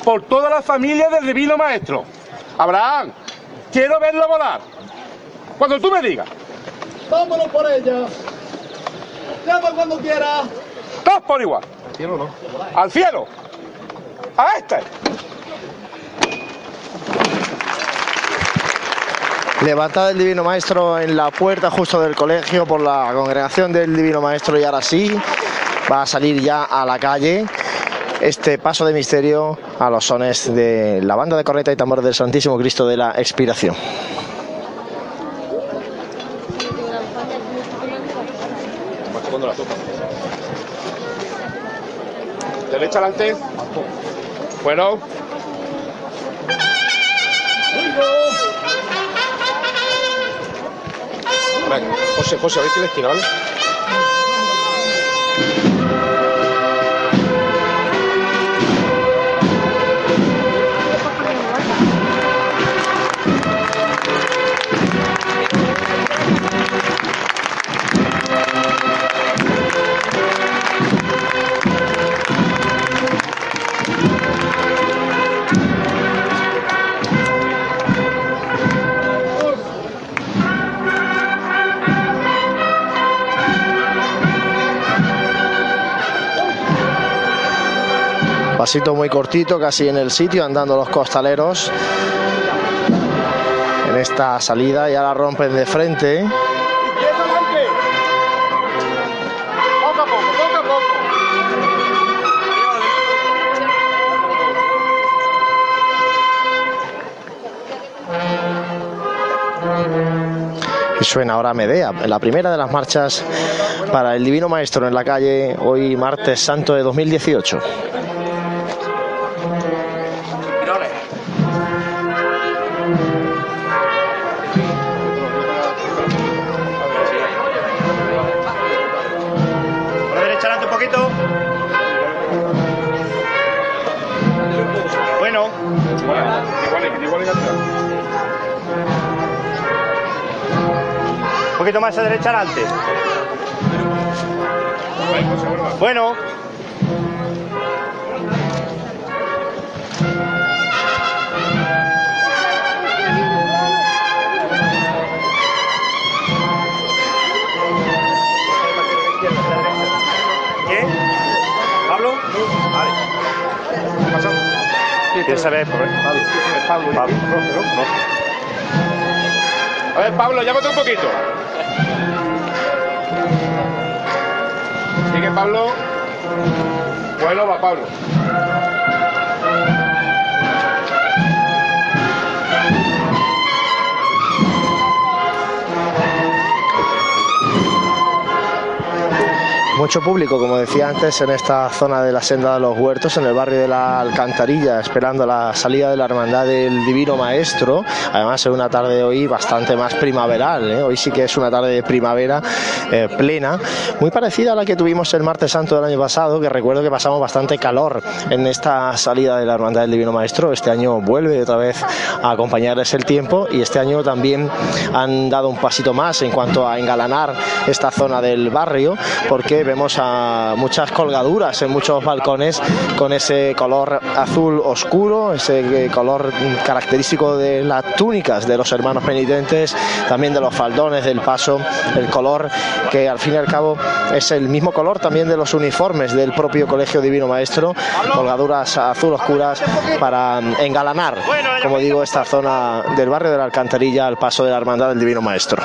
por toda la familia del divino maestro. Abraham, quiero verlo volar. Cuando tú me digas. Vámonos por ella. Llama cuando quiera. Todos por igual. Al cielo no. Al cielo. A este. Levantado el Divino Maestro en la puerta justo del colegio por la congregación del Divino Maestro y ahora sí va a salir ya a la calle este paso de misterio a los sones de la banda de corneta y tambor del Santísimo Cristo de la Expiración. Adelante. Bueno. Venga, José, José, a ver qué le esquina, ¿vale? Pasito muy cortito, casi en el sitio, andando los costaleros. En esta salida ya la rompen de frente. Y suena ahora Medea, la primera de las marchas para el Divino Maestro en la calle, hoy martes santo de 2018. Poquito más a derecha adelante. Bueno. ¿Quién? ¿Pablo? Vale. Pasamos. ¿Quién sabe? Pablo. Pablo. Pablo. No. A ver, Pablo, llámate un poquito. Pablo. Bueno, va Pablo. Mucho público, como decía antes, en esta zona de la senda de los huertos, en el barrio de la Alcantarilla, esperando la salida de la Hermandad del Divino Maestro. Además, es una tarde hoy bastante más primaveral. ¿eh? Hoy sí que es una tarde de primavera eh, plena, muy parecida a la que tuvimos el martes santo del año pasado, que recuerdo que pasamos bastante calor en esta salida de la Hermandad del Divino Maestro. Este año vuelve otra vez a acompañarles el tiempo y este año también han dado un pasito más en cuanto a engalanar esta zona del barrio, porque vemos a muchas colgaduras en muchos balcones con ese color azul oscuro, ese eh, color característico de las túnicas de los hermanos penitentes, también de los faldones del paso, el color que al fin y al cabo es el mismo color también de los uniformes del propio Colegio Divino Maestro, colgaduras azul oscuras para engalanar, como digo, esta zona del barrio de la Alcantarilla al paso de la Hermandad del Divino Maestro.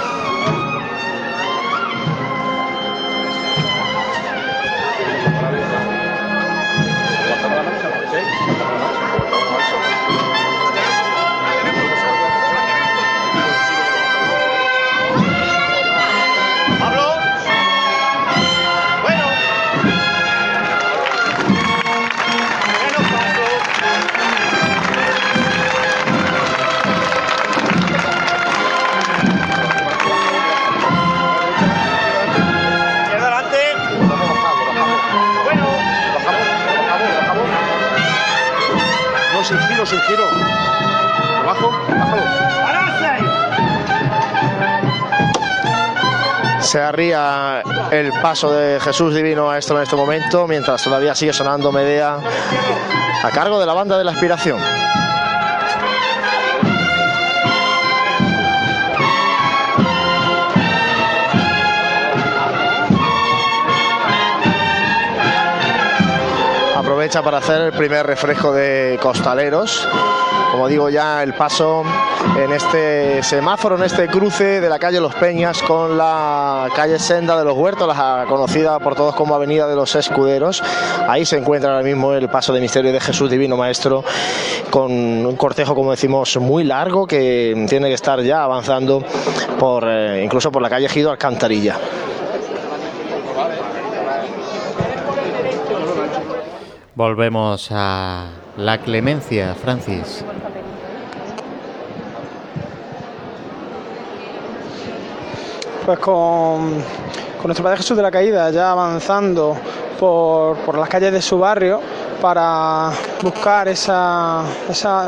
Abajo. Se arría el paso de Jesús Divino Maestro en este momento, mientras todavía sigue sonando Medea a cargo de la banda de la aspiración. Aprovecha para hacer el primer refresco de costaleros. Como digo ya, el paso en este semáforo, en este cruce de la calle Los Peñas con la calle Senda de los Huertos, la conocida por todos como Avenida de los Escuderos. Ahí se encuentra ahora mismo el paso de misterio de Jesús Divino Maestro con un cortejo, como decimos, muy largo que tiene que estar ya avanzando por eh, incluso por la calle Gido Alcantarilla. Volvemos a la clemencia, Francis. Pues con, con nuestro Padre Jesús de la Caída ya avanzando por, las calles de su barrio para buscar esa,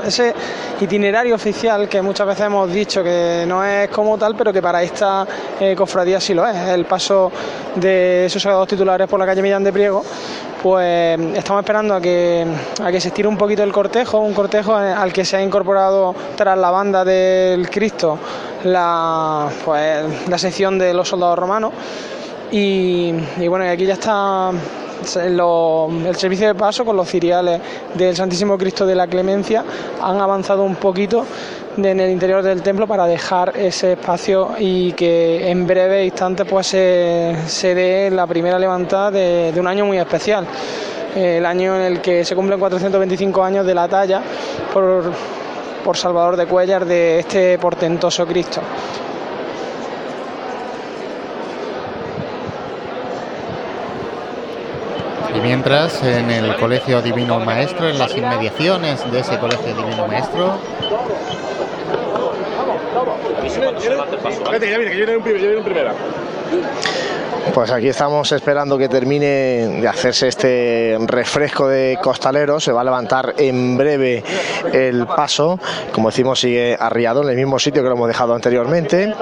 ese itinerario oficial que muchas veces hemos dicho que no es como tal, pero que para esta eh, cofradía sí lo es. El paso de sus sagrados titulares por la calle Millán de Priego pues estamos esperando a que, a que se estire un poquito el cortejo, un cortejo al que se ha incorporado tras la banda del Cristo la, pues, la sección de los soldados romanos. Y, y bueno, aquí ya está el servicio de paso con los ciriales del Santísimo Cristo de la Clemencia. Han avanzado un poquito en el interior del templo para dejar ese espacio y que en breve instante pues se, dé la primera levantada de, un año muy especial. El año en el que se cumplen 425 años de la talla por, por Salvador de Cuellar de este portentoso Cristo. Y mientras, en el Colegio Divino Maestro, en las inmediaciones de ese Colegio Divino Maestro, Vete, ya viene, que yo viene un primera. Pues aquí estamos esperando que termine de hacerse este refresco de costalero. Se va a levantar en breve el paso. Como decimos, sigue arriado en el mismo sitio que lo hemos dejado anteriormente.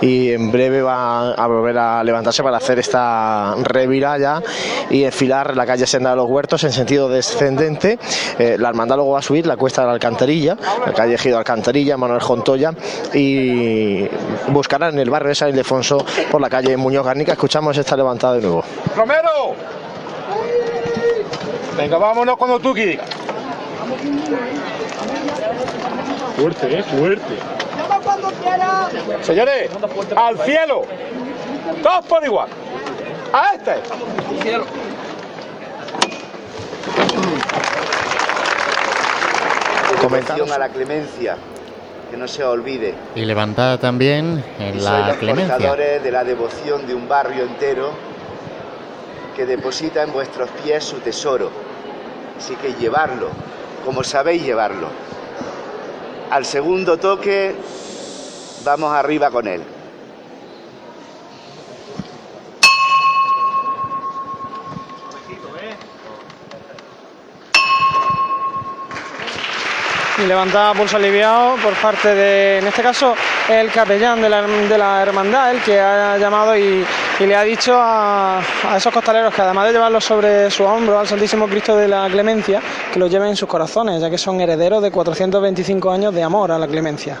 Y en breve va a volver a levantarse para hacer esta reviralla y enfilar la calle Senda de los Huertos en sentido descendente. Eh, la hermandad luego va a subir la cuesta de la Alcantarilla, la calle Gido Alcantarilla, Manuel Jontoya, y buscarán en el barrio de San Ildefonso por la calle Muñoz Garnica. Escuchamos esta levantada de nuevo. ¡Romero! Venga, vámonos cuando tú quieras. Fuerte, eh, fuerte. Señores, al cielo. Todos por igual. A este. Devoción a la clemencia, que no se olvide. y levantada también en la los clemencia. portadores de la devoción de un barrio entero que deposita en vuestros pies su tesoro. Así que llevarlo, como sabéis llevarlo. Al segundo toque, vamos arriba con él. Y levantada pulso aliviado por parte de, en este caso, el capellán de la, de la hermandad, el que ha llamado y, y le ha dicho a, a esos costaleros que además de llevarlos sobre su hombro al Santísimo Cristo de la Clemencia, que los lleven en sus corazones, ya que son herederos de 425 años de amor a la Clemencia.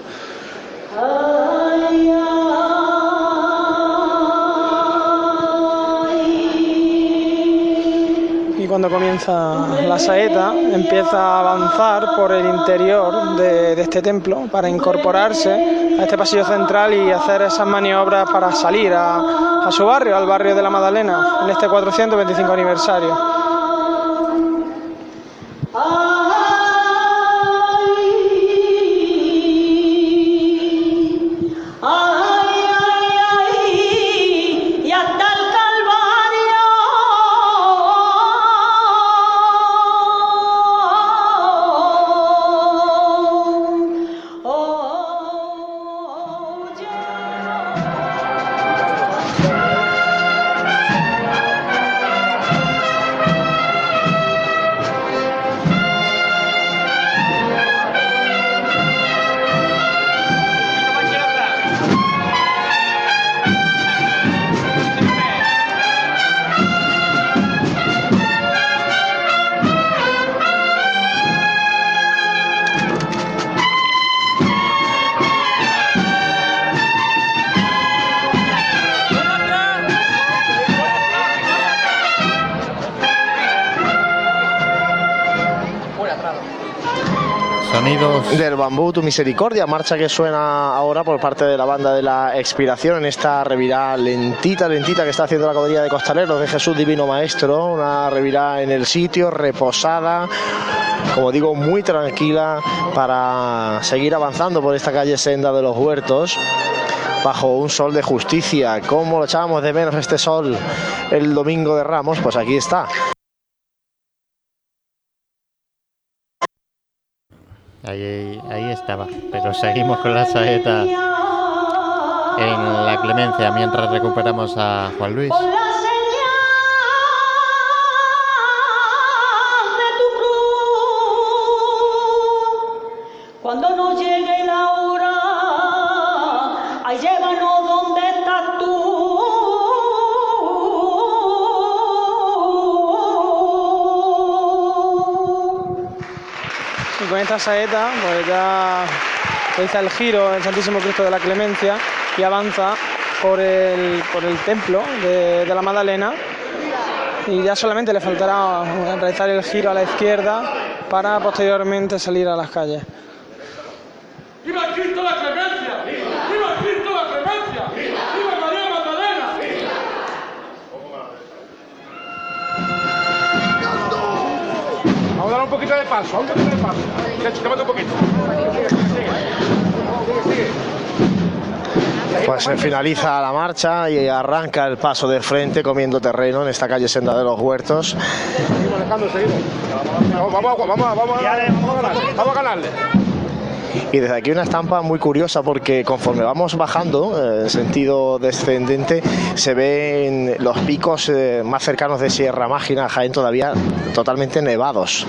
Cuando comienza la saeta, empieza a avanzar por el interior de, este templo para incorporarse a este pasillo central y hacer esas maniobras para salir a, a su barrio, al barrio de la Madalena, en este 425 aniversario. Bambú, tu misericordia, marcha que suena ahora por parte de la banda de la expiración en esta revirada lentita, lentita que está haciendo la cuadrilla de costaleros de Jesús Divino Maestro, una revirada en el sitio, reposada, como digo, muy tranquila para seguir avanzando por esta calle senda de los huertos bajo un sol de justicia. ¿Cómo lo echábamos de menos este sol el domingo de Ramos? Pues aquí está. Ahí, ahí estaba, pero seguimos con la saeta en la clemencia mientras recuperamos a Juan Luis. Saeta, pues ya realiza el giro el Santísimo Cristo de la Clemencia y avanza por el, por el templo de, de la Magdalena. Y ya solamente le faltará realizar el giro a la izquierda para posteriormente salir a las calles. Un paso. Un poquito. Pues se finaliza la marcha y arranca el paso de frente comiendo terreno en esta calle senda de los huertos. Vamos, vamos, vamos, vamos, vamos, a ganarle. Y desde aquí una estampa muy curiosa porque conforme vamos bajando eh, en sentido descendente se ven los picos eh, más cercanos de Sierra Mágina Jaén todavía totalmente nevados.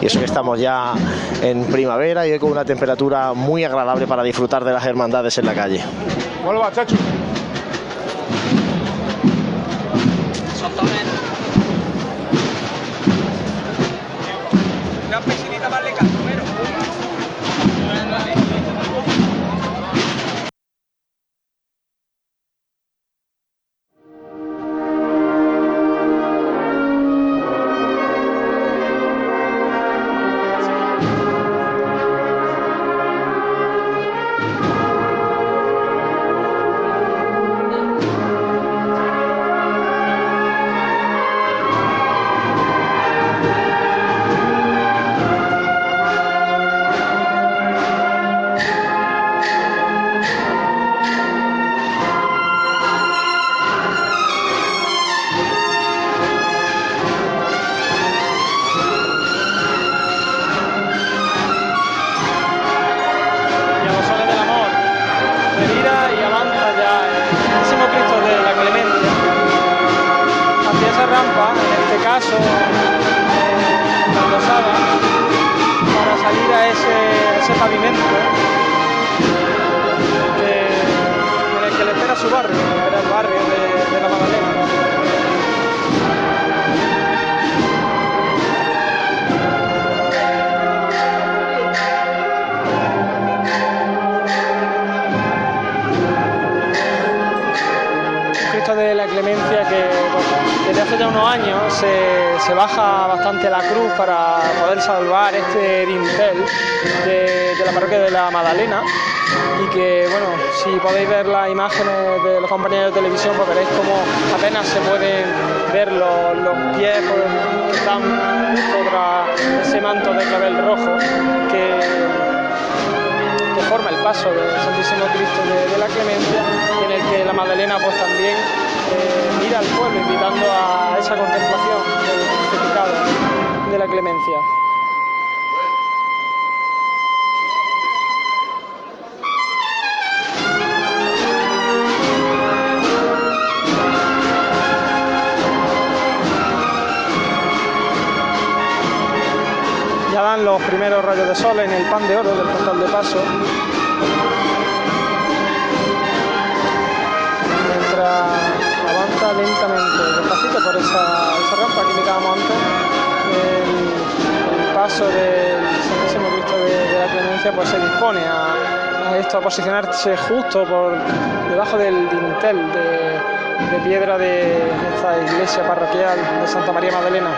Y eso que estamos ya en primavera y con una temperatura muy agradable para disfrutar de las hermandades en la calle. ¿Cómo lo va, chacho? Rayos de sol en el pan de oro del portal de paso. Mientras avanza lentamente, despacito por esa, rampa que indicábamos antes, el, paso del Santísimo Cristo de, de la Clemencia pues se dispone a, a esto, a posicionarse justo por debajo del dintel de, de piedra de esta iglesia parroquial de Santa María Magdalena.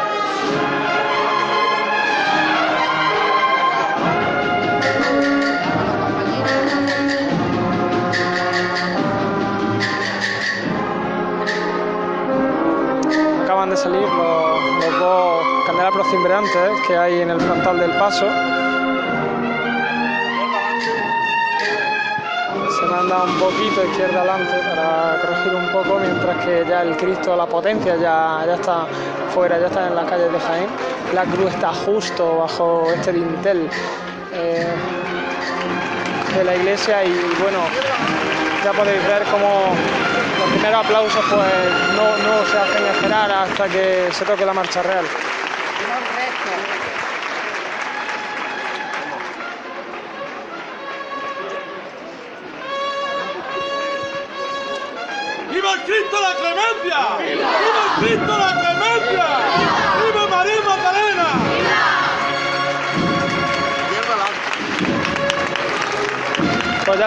Cimbreantes que hay en el frontal del paso. Se manda un poquito izquierda adelante para corregir un poco, mientras que ya el Cristo, la potencia ya, ya está fuera, ya está en las calles de Jaén. La cruz está justo bajo este dintel eh, de la iglesia y bueno, ya podéis ver cómo los primeros aplausos pues no, no se hacen esperar hasta que se toque la marcha real.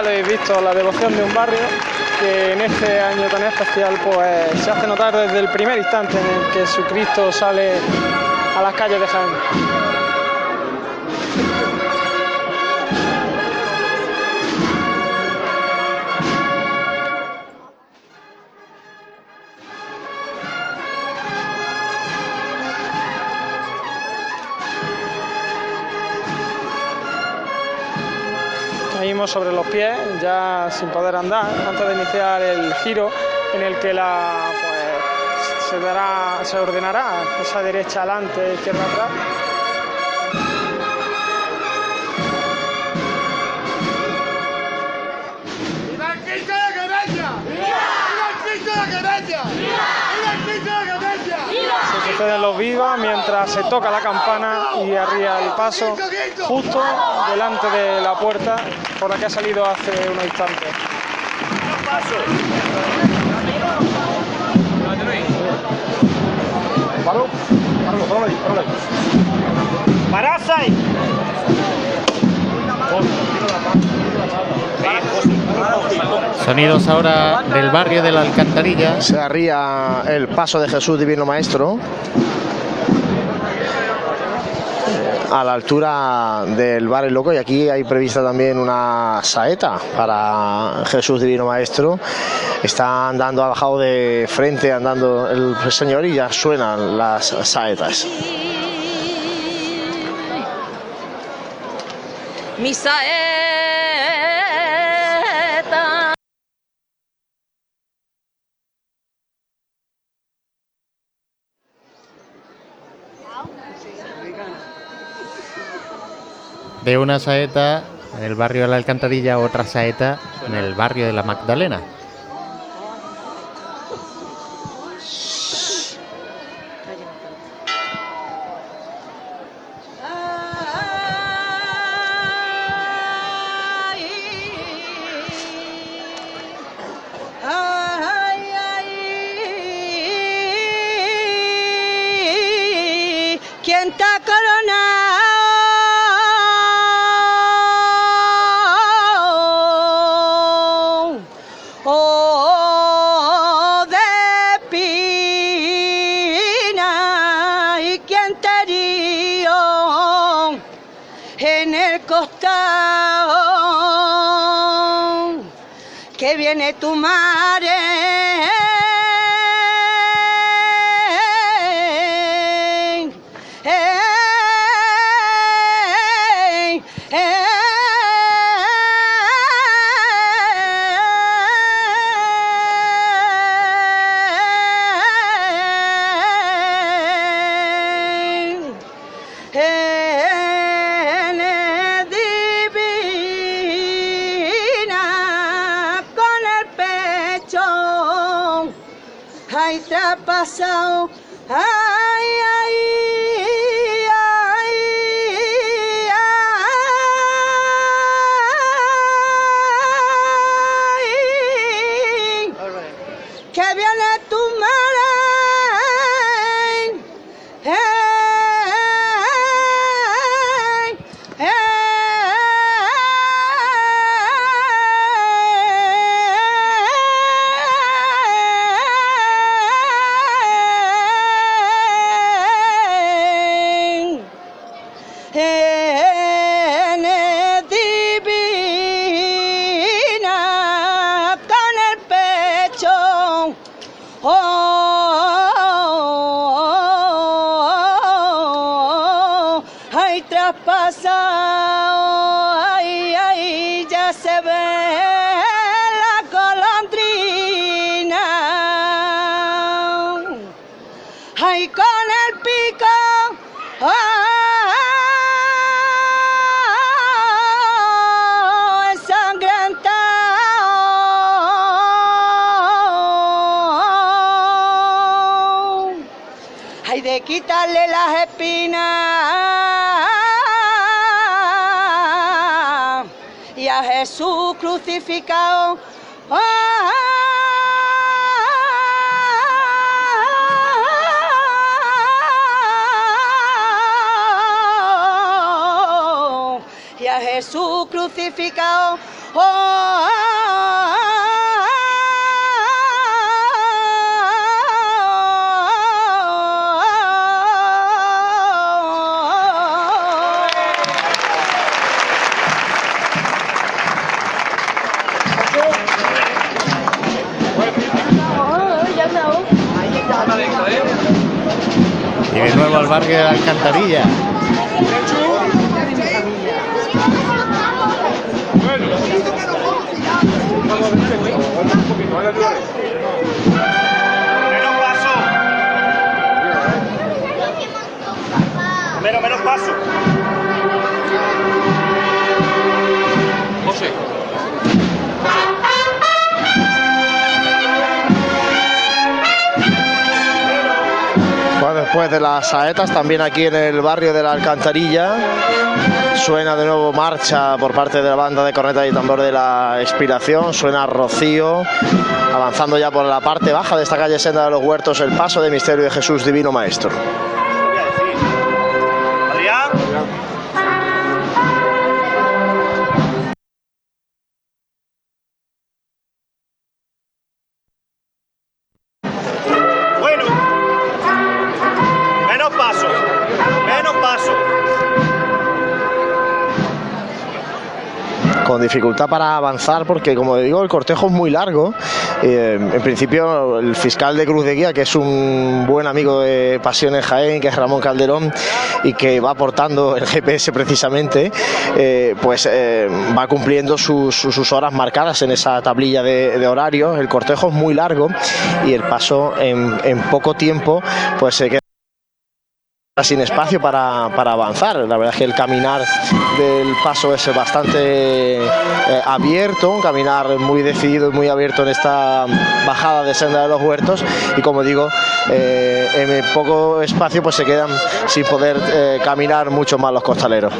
Lo habéis visto, la devoción de un barrio que en este año tan especial pues se hace notar desde el primer instante en el que Jesucristo sale a las calles de Jaén. Sobre los pies, ya sin poder andar, antes de iniciar el giro en el que la pues, se dará, se ordenará esa derecha adelante, izquierda atrás. Se suceden los vivas mientras se toca la campana y arría el paso justo delante de la puerta por la que ha salido hace unos instantes. Paro, paro, paro ahí, paro ahí. ¡Parás ahí! Sonidos ahora del barrio de la Alcantarilla. Se arría el paso de Jesús Divino Maestro. A la altura del bar El Loco y aquí hay prevista también una saeta para Jesús Divino Maestro. Está andando, ha bajado de frente, andando el señor y ya suenan las saetas. Mi saeta. De una saeta en el barrio de la Alcantarilla, otra saeta en el barrio de la Magdalena. De la Alcantarilla. Después de las saetas, también aquí en el barrio de la Alcantarilla, suena de nuevo marcha por parte de la banda de corneta y tambor de la expiración, suena Rocío, avanzando ya por la parte baja de esta calle Senda de los Huertos, el paso de Misterio de Jesús Divino Maestro. Dificultad para avanzar porque como digo el cortejo es muy largo. Eh, en principio el fiscal de Cruz de Guía que es un buen amigo de Pasiones Jaén que es Ramón Calderón y que va aportando el GPS precisamente eh, pues eh, va cumpliendo sus, horas marcadas en esa tablilla de, de horarios. El cortejo es muy largo y el paso en, en poco tiempo pues se queda sin espacio para, para avanzar. La verdad es que el caminar del paso es bastante eh, abierto, un caminar muy decidido y muy abierto en esta bajada de senda de los huertos y como digo, eh, en poco espacio pues se quedan sin poder eh, caminar mucho más los costaleros.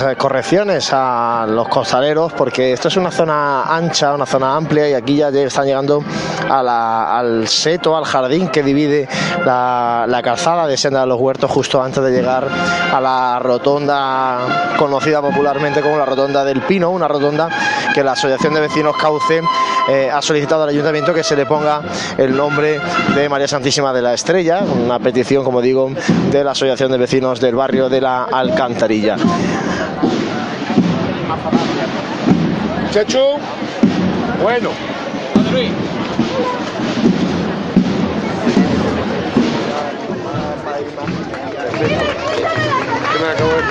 Eh, correcciones a los costaleros porque esto es una zona ancha, una zona amplia y aquí ya están llegando al seto, al jardín que divide la, la calzada de Senda de los Huertos justo antes de llegar a la rotonda conocida popularmente como la rotonda del Pino, una rotonda que la Asociación de Vecinos Cauce eh, ha solicitado al ayuntamiento que se le ponga el nombre de María Santísima de la Estrella, una petición, como digo, de la Asociación de Vecinos del barrio de la Alcantarilla. Chacho, bueno. me acabo de.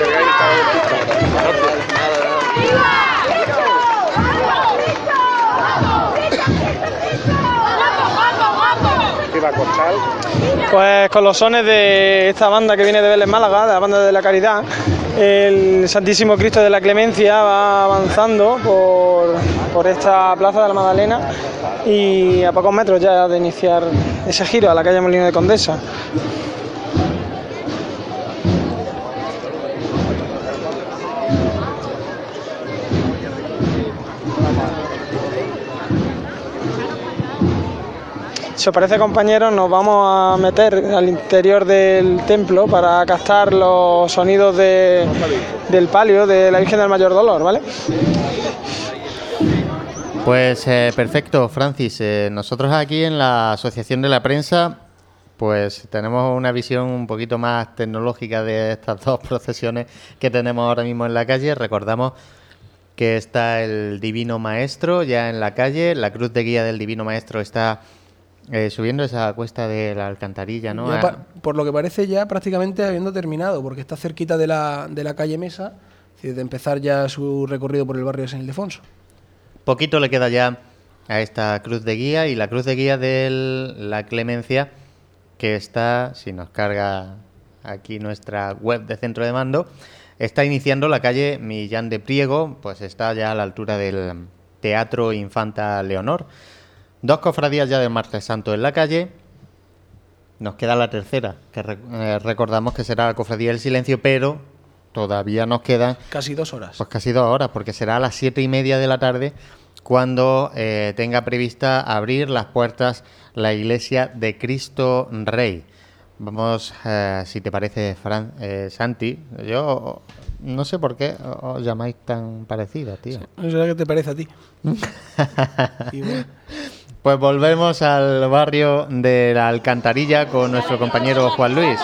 Pues con los sones de esta banda que viene de Vélez Málaga, de la banda de la Caridad, el Santísimo Cristo de la Clemencia va avanzando por, por esta plaza de la Magdalena y a pocos metros ya de iniciar ese giro a la calle Molino de Condesa. Si os parece, compañeros, nos vamos a meter al interior del templo para captar los sonidos de- del palio de la Virgen del Mayor Dolor, ¿vale? Pues eh, perfecto, Francis. Eh, nosotros aquí en la Asociación de la Prensa, pues tenemos una visión un poquito más tecnológica de estas dos <laughs> procesiones que tenemos ahora mismo en la calle. Recordamos que está el Divino Maestro ya en la calle, la cruz de guía del Divino Maestro está eh, subiendo esa cuesta de la alcantarilla, ¿no? Ya por lo que parece ya prácticamente habiendo terminado, porque está cerquita de la, de la calle Mesa, de empezar ya su recorrido por el barrio de San Ildefonso. Poquito le queda ya a esta cruz de guía y la cruz de guía de la Clemencia que está, si nos carga aquí nuestra web de centro de mando, está iniciando la calle Millán de Priego, pues está ya a la altura del Teatro Infanta Leonor. Dos cofradías ya del Martes Santo en la calle. Nos queda la tercera, que eh, recordamos que será la Cofradía del Silencio, pero todavía nos quedan Casi dos horas. pues casi dos horas, porque será a las siete y media de la tarde cuando eh, tenga prevista abrir las puertas la iglesia de Cristo Rey. Vamos, eh, si te parece, Fran, Santi, yo no sé por qué os llamáis tan parecidos, tío. No sé qué te parece a ti. <laughs> Pues volvemos al barrio de la Alcantarilla con nuestro compañero Juan Luis.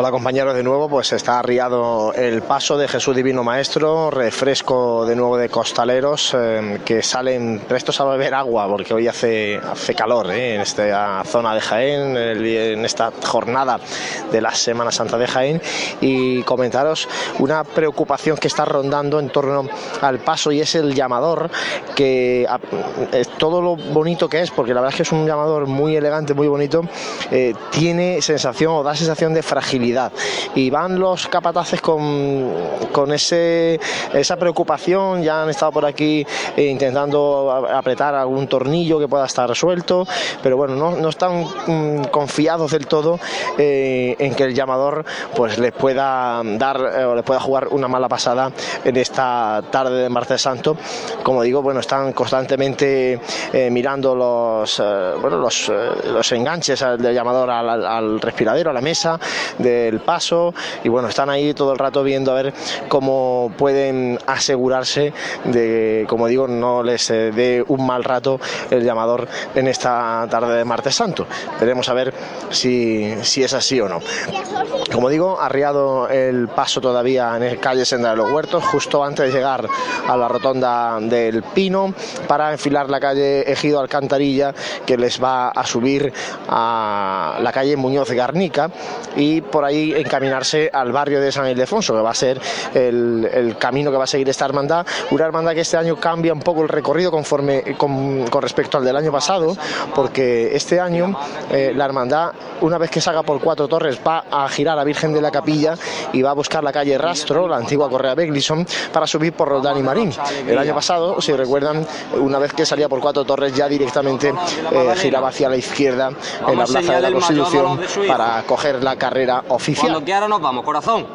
Hola compañeros de nuevo, pues está arriado el paso de Jesús Divino Maestro, refresco de nuevo de costaleros eh, que salen prestos a beber agua porque hoy hace, hace calor eh, en esta zona de Jaén, en esta jornada de la Semana Santa de Jaén. Y comentaros una preocupación que está rondando en torno al paso y es el llamador que es todo lo bonito que es, porque la verdad es que es un llamador muy elegante, muy bonito, eh, tiene sensación o da sensación de fragilidad y van los capataces con, con ese, esa preocupación, ya han estado por aquí eh, intentando apretar algún tornillo que pueda estar suelto, pero bueno, no, no están mm, confiados del todo eh, en que el llamador pues les pueda dar eh, o les pueda jugar una mala pasada en esta tarde de martes santo. Como digo, bueno, están constantemente mirando los, bueno, los, los enganches del llamador al respiradero, a la mesa del paso y bueno, están ahí todo el rato viendo a ver cómo pueden asegurarse de, como digo, no les eh, dé un mal rato el llamador en esta tarde de martes santo. Veremos a ver si, si es así o no. Como digo, arriado el paso todavía en el calle Senda de los Huertos, justo antes de llegar a la rotonda del Pino, para enfilar la calle Ejido Alcantarilla, que les va a subir a la calle Muñoz Garnica, y por ahí encaminarse al barrio de San Ildefonso, que va a ser el, el camino que va a seguir esta hermandad. Una hermandad que este año cambia un poco el recorrido conforme con, con respecto al del año pasado, porque este año eh, la hermandad, una vez que salga por Cuatro Torres, va a girar a Virgen de la Capilla y va a buscar la calle Rastro, la antigua Correa Beglison, para subir por Roldán y Marín. El año pasado, si recuerdan, una vez que salía por Cuatro Torres, ya directamente eh, giraba hacia la izquierda en la Plaza de la Constitución para coger la carrera oficial. Cuando quiera nos vamos, corazón.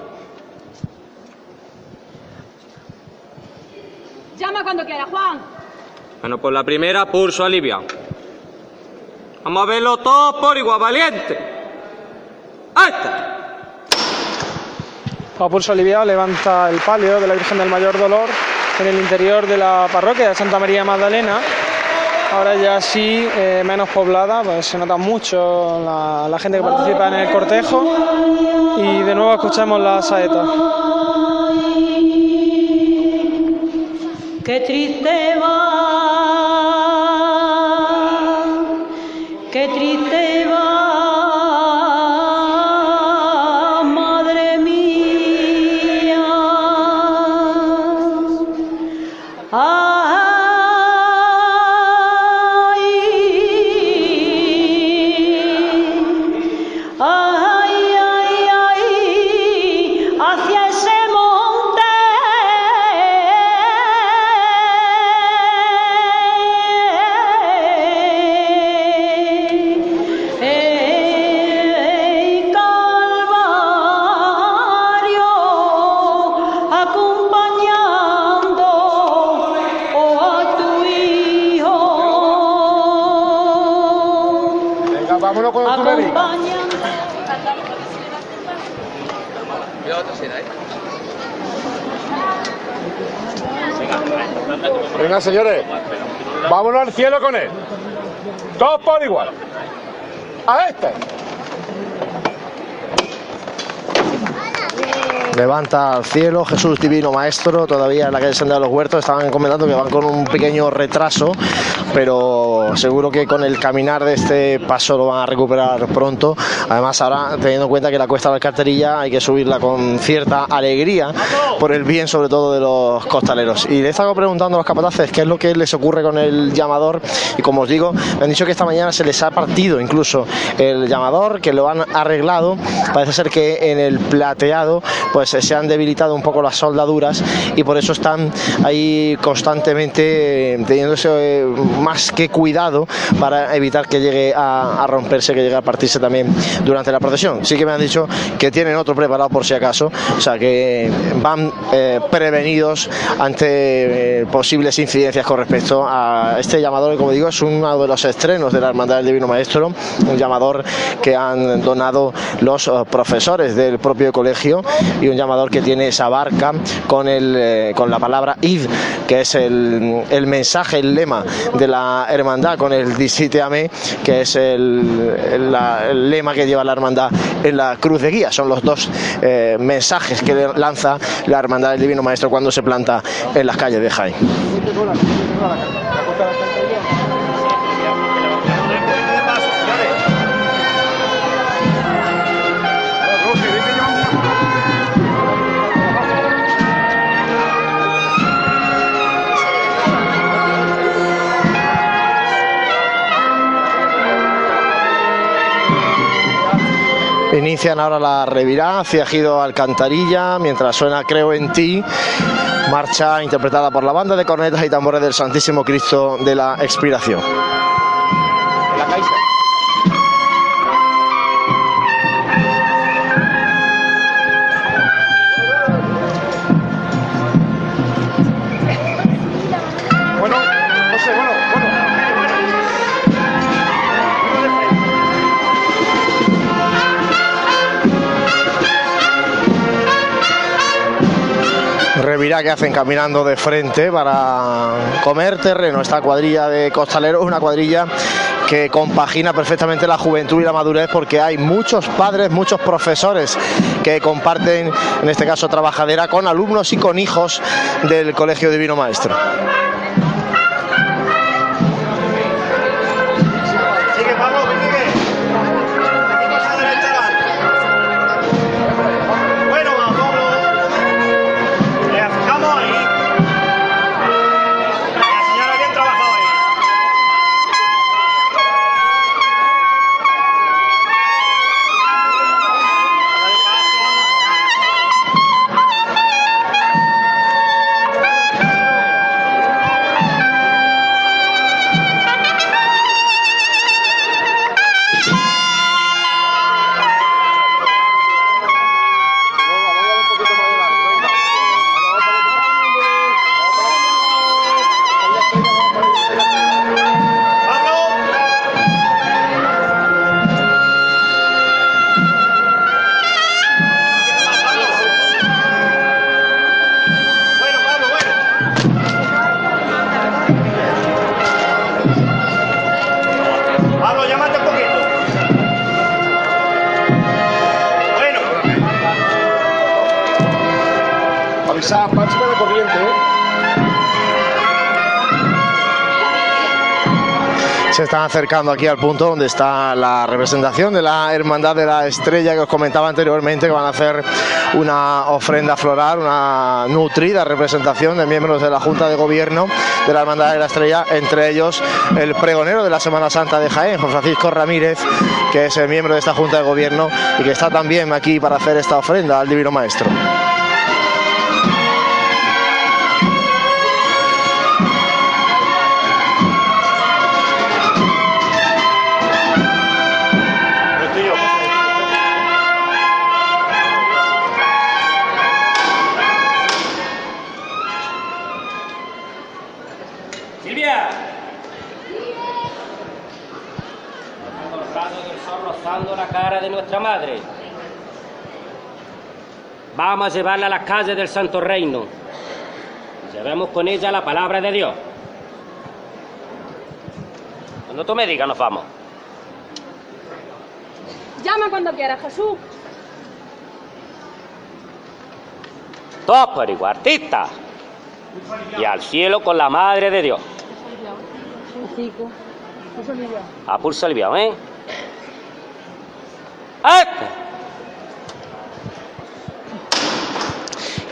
Llama cuando quiera, Juan. Bueno, pues la primera, pulso aliviado. Vamos a verlo todos por igual, valiente. ¡Ahí está! A pulso aliviado levanta el palio de la Virgen del Mayor Dolor en el interior de la parroquia de Santa María Magdalena. Ahora ya sí, eh, menos poblada, pues se nota mucho la, la gente que participa en el cortejo. Y de nuevo escuchamos la saeta. Qué triste Señores, vámonos al cielo con él. Todos por igual. A este. Levanta al cielo, Jesús Divino Maestro, todavía en la calle Senda de los Huertos, estaban comentando que van con un pequeño retraso, pero seguro que con el caminar de este paso lo van a recuperar pronto. Además, ahora teniendo en cuenta que la cuesta de la carterilla hay que subirla con cierta alegría por el bien sobre todo de los costaleros. Y le he estado preguntando a los capataces qué es lo que les ocurre con el llamador y como os digo, me han dicho que esta mañana se les ha partido incluso el llamador, que lo han arreglado, parece ser que en el plateado pues se han debilitado un poco las soldaduras y por eso están ahí constantemente eh, teniéndose eh, más que cuidado para evitar que llegue a, romperse, que llegue a partirse también durante la procesión. Sí que me han dicho que tienen otro preparado por si acaso, o sea que van eh, prevenidos ante eh, posibles incidencias con respecto a este llamador que como digo es uno de los estrenos de la Hermandad del Divino Maestro, un llamador que han donado los eh, profesores del propio colegio y un llamador que tiene esa barca con, el, con la palabra id, que es el, el mensaje, el lema de la hermandad, con el Disíteame, que es el, lema que lleva la hermandad en la cruz de guía. Son los dos eh, mensajes que lanza la hermandad del Divino Maestro cuando se planta en las calles de Jaén. Inician ahora la revirá hacia Gido Alcantarilla, mientras suena Creo en ti, marcha interpretada por la banda de cornetas y tambores del Santísimo Cristo de la Expiración. Revirá que hacen caminando de frente para comer terreno. Esta cuadrilla de costaleros es una cuadrilla que compagina perfectamente la juventud y la madurez porque hay muchos padres, muchos profesores que comparten, en este caso trabajadera, con alumnos y con hijos del Colegio Divino Maestro. Acercando aquí al punto donde está la representación de la Hermandad de la Estrella que os comentaba anteriormente, que van a hacer una ofrenda floral, una nutrida representación de miembros de la Junta de Gobierno de la Hermandad de la Estrella, entre ellos el pregonero de la Semana Santa de Jaén, José Francisco Ramírez, que es el miembro de esta Junta de Gobierno y que está también aquí para hacer esta ofrenda al Divino Maestro. Del sol rozando la cara de nuestra madre. Vamos a llevarla a las calles del Santo Reino. Llevemos con ella la palabra de Dios. Cuando tú me digas, nos vamos. Llama cuando quieras, Jesús. Todos por igual, artista. Y al cielo con la madre de Dios. A pulso aliviado, ¿eh? ¡Este!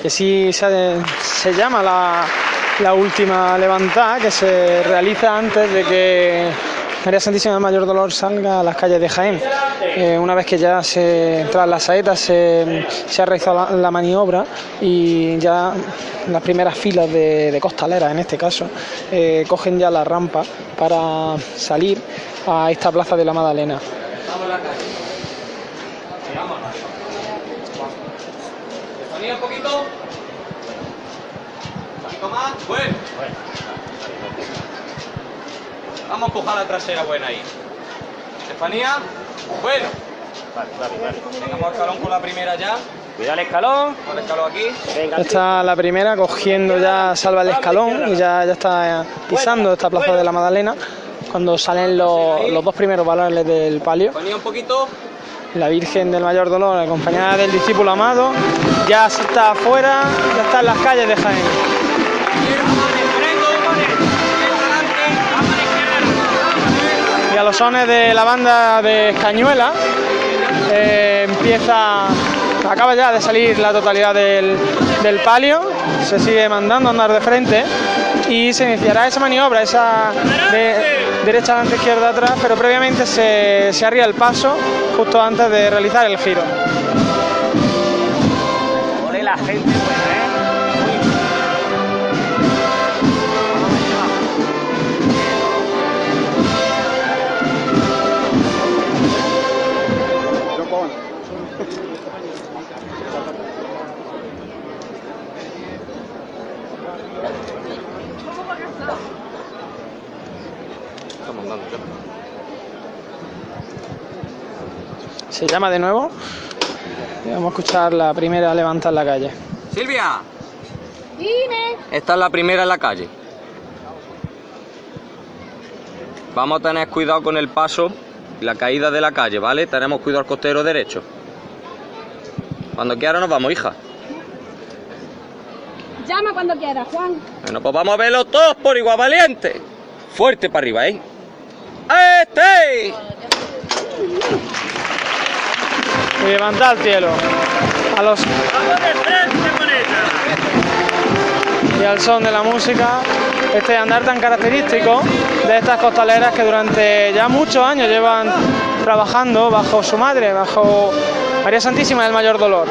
que sí se, se llama la, la última levantada que se realiza antes de que María Santísima del Mayor Dolor salga a las calles de Jaén. Eh, una vez que ya se tras las saetas se, se ha realizado la, maniobra y ya las primeras filas de, de costaleras en este caso eh, cogen ya la rampa para salir a esta plaza de la Madalena. Vamos a la calle. Vámonos. ¿Estefanía un poquito? ¿Un poquito más? Bueno. Vamos a empujar la trasera buena ahí. Estefanía. Bueno. Vale, vale, vale. Vengamos al escalón con la primera ya. Cuidado el escalón. Con el escalón aquí. Venga. Está la primera cogiendo ya, salva el escalón y ya, ya está pisando esta plaza de la Madalena cuando salen los, los dos primeros valores del palio. Estefanía un poquito. La Virgen del Mayor Dolor, acompañada del discípulo amado, ya está afuera, ya está en las calles de Jaén. A los sones de la banda de Cañuela eh, empieza, acaba ya de salir la totalidad del, del palio, se sigue mandando a andar de frente y se iniciará esa maniobra, esa de derecha adelante, izquierda atrás, pero previamente se, se el paso justo antes de realizar el giro. Se llama de nuevo y vamos a escuchar la primera levanta en la calle. Silvia, Dime. esta es la primera en la calle. Vamos a tener cuidado con el paso y la caída de la calle, ¿vale? Tenemos cuidado al costero derecho. Cuando quiera nos vamos, hija. Llama cuando quieras, Juan. Bueno, pues vamos a verlo todos por igual valiente. Fuerte para arriba, ¿eh? ¡Este! Y levanta al cielo. A los y al son de la música, este andar tan característico de estas costaleras que durante ya muchos años llevan trabajando bajo su madre, bajo María Santísima del Mayor Dolor.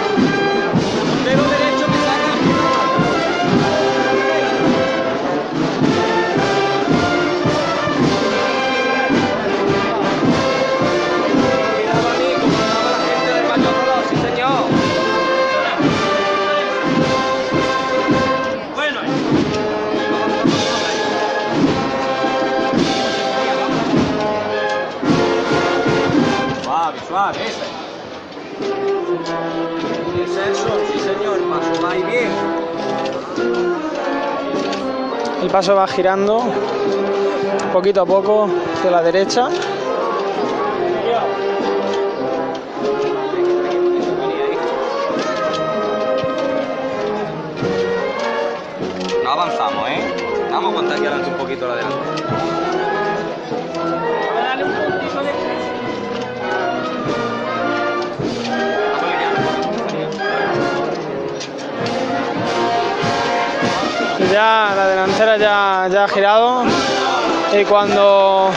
Paso va girando poquito a poco hacia la derecha. Ya, ya girado y cuando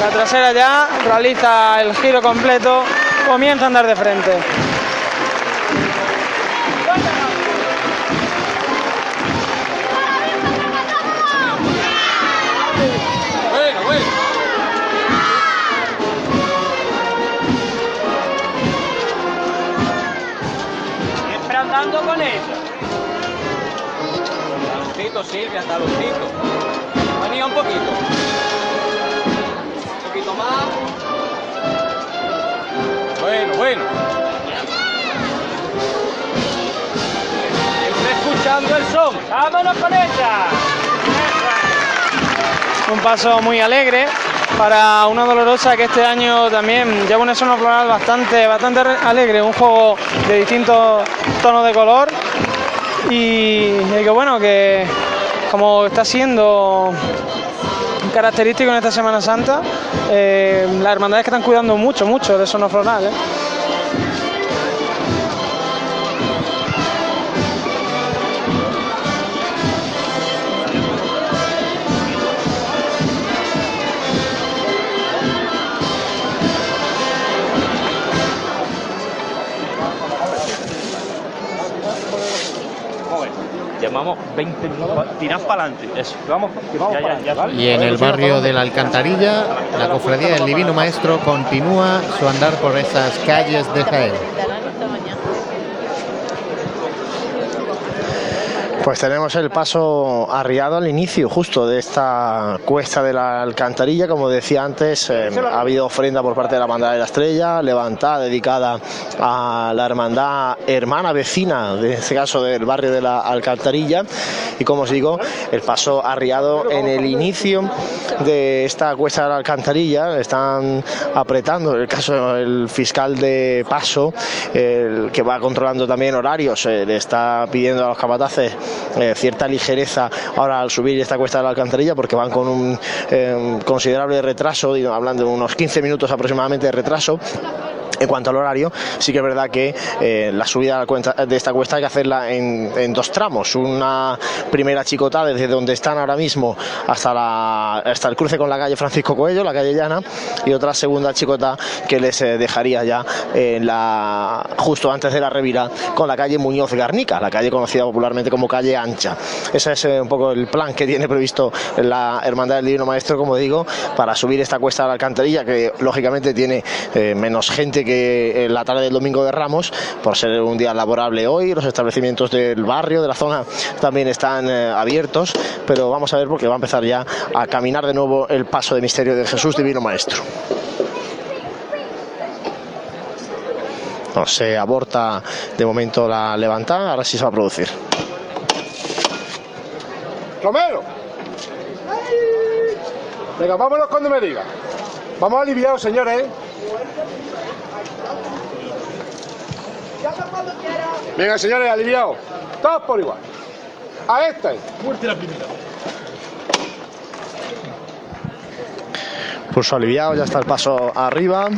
la trasera ya realiza el giro completo, comienza a andar de frente. Bueno, bueno. Talocito, Silvia, talocito. Venía un poquito. Un poquito más. Bueno, bueno. Siempre escuchando el son. ¡Vámonos con ella! Un paso muy alegre para una dolorosa que este año también lleva zona floral bastante, bastante alegre, un juego de distintos tonos de color y, y que bueno, que como está siendo característico en esta Semana Santa, eh, las hermandades que están cuidando mucho, mucho de sonos florales. Llevamos 20 minutos. Tirad para adelante. Eso. Vamos, que vamos Ya, ya, ya. adelante. Y en el barrio de la Alcantarilla, la cofradía del Divino Maestro continúa su andar por esas calles de Jaén. Pues tenemos el paso arriado al inicio justo de esta cuesta de la alcantarilla. Como decía antes, eh, ha habido ofrenda por parte de la Hermandad de la Estrella, levantada, dedicada a la hermandad hermana vecina, de este caso del barrio de la alcantarilla. Y como os digo, el paso arriado en el inicio de esta cuesta de la alcantarilla. Están apretando, en el caso del fiscal de paso, el que va controlando también horarios, eh, le está pidiendo a los capataces eh, cierta ligereza ahora al subir esta cuesta de la alcantarilla porque van con un eh, considerable retraso, hablando de unos 15 minutos aproximadamente de retraso. En cuanto al horario, sí que es verdad que eh, la subida a de esta cuesta hay que hacerla en, dos tramos. Una primera chicota desde donde están ahora mismo hasta, la, hasta el cruce con la calle Francisco Coello, la calle Llana, y otra segunda chicota que les eh, dejaría ya la, justo antes de la revira con la calle Muñoz Garnica, la calle conocida popularmente como calle Ancha. Ese es eh, un poco el plan que tiene previsto la Hermandad del Divino Maestro, como digo, para subir esta cuesta de la alcantarilla, que lógicamente tiene eh, menos gente que en la tarde del domingo de Ramos, por ser un día laborable hoy. Los establecimientos del barrio, de la zona, también están eh, abiertos, pero vamos a ver porque va a empezar ya a caminar de nuevo el paso de misterio de Jesús Divino Maestro. No, se aborta de momento la levantada, ahora sí se va a producir. Romero. Venga, vámonos cuando me diga. Vamos aliviados, señores. Venga, señores, aliviados. Todos por igual. A esta. Fuerte la primera. Pulso aliviado, ya está el paso arriba.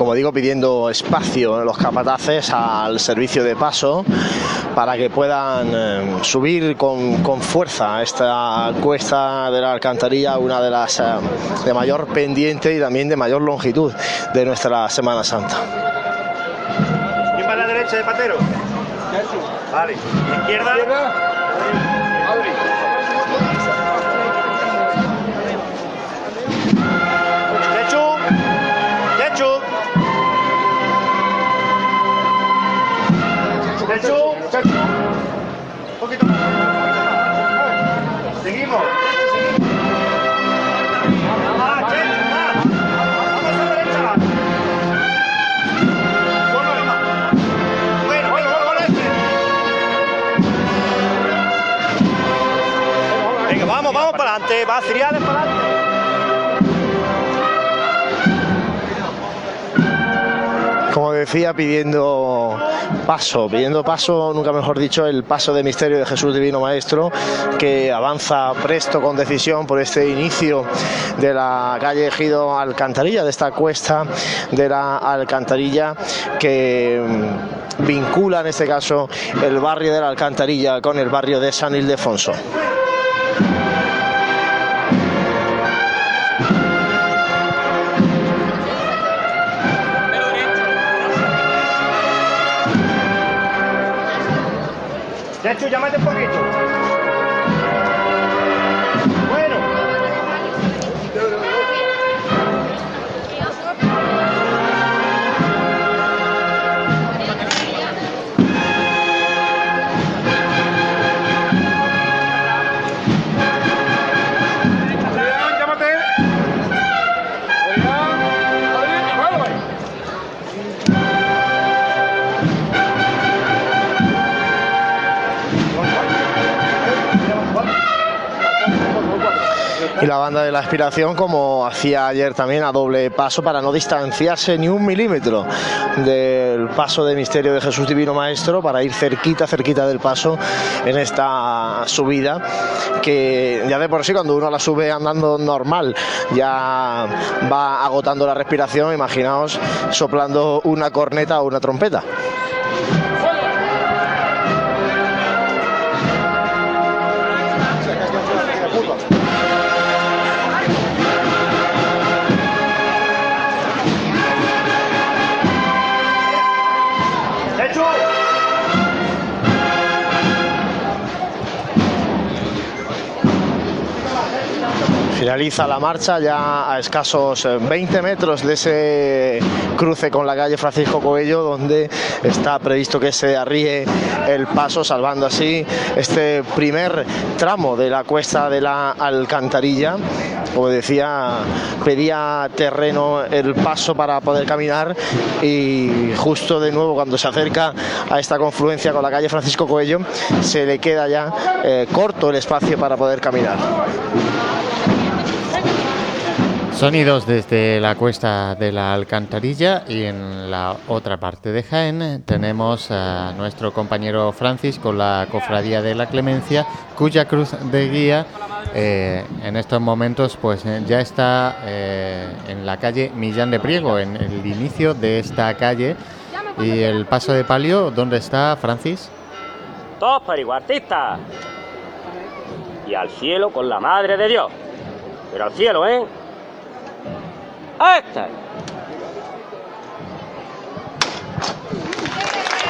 Como digo, pidiendo espacio los capataces al servicio de paso para que puedan eh, subir con, con fuerza esta cuesta de la alcantarilla, una de las eh, de mayor pendiente y también de mayor longitud de nuestra Semana Santa. ¿Quién va a la derecha de Patero? Vale. Izquierda. Chechu. Chechu. Chechu. Un poquito más. Seguimos. Ah, a este. Venga, vamos, vamos para adelante. Va, Ciriales para adelante. Como decía, pidiendo paso, pidiendo paso, nunca mejor dicho, el paso de misterio de Jesús Divino Maestro, que avanza presto con decisión por este inicio de la calle Ejido Alcantarilla, de esta cuesta de la Alcantarilla que mm, vincula en este caso el barrio de la Alcantarilla con el barrio de San Ildefonso. Chechu, llámate un y la banda de la aspiración como hacía ayer también a doble paso para no distanciarse ni un milímetro del paso de misterio de Jesús Divino Maestro para ir cerquita, cerquita del paso en esta subida que ya de por sí cuando uno la sube andando normal ya va agotando la respiración, imaginaos soplando una corneta o una trompeta. Finaliza la marcha ya a escasos eh, 20 metros de ese cruce con la calle Francisco Coello, donde está previsto que se arríe el paso, salvando así este primer tramo de la cuesta de la Alcantarilla. Como decía, pedía terreno el paso para poder caminar y justo de nuevo cuando se acerca a esta confluencia con la calle Francisco Coello, se le queda ya eh, corto el espacio para poder caminar. Sonidos desde la cuesta de la Alcantarilla y en la otra parte de Jaén tenemos a nuestro compañero Francis con la Cofradía de la Clemencia, cuya cruz de guía eh, en estos momentos pues eh, ya está eh, en la calle Millán de Priego, en el inicio de esta calle. Y el paso de palio, ¿dónde está Francis? Todos periguartistas. Y al cielo con la madre de Dios. Pero al cielo, ¿eh? ¡Esta!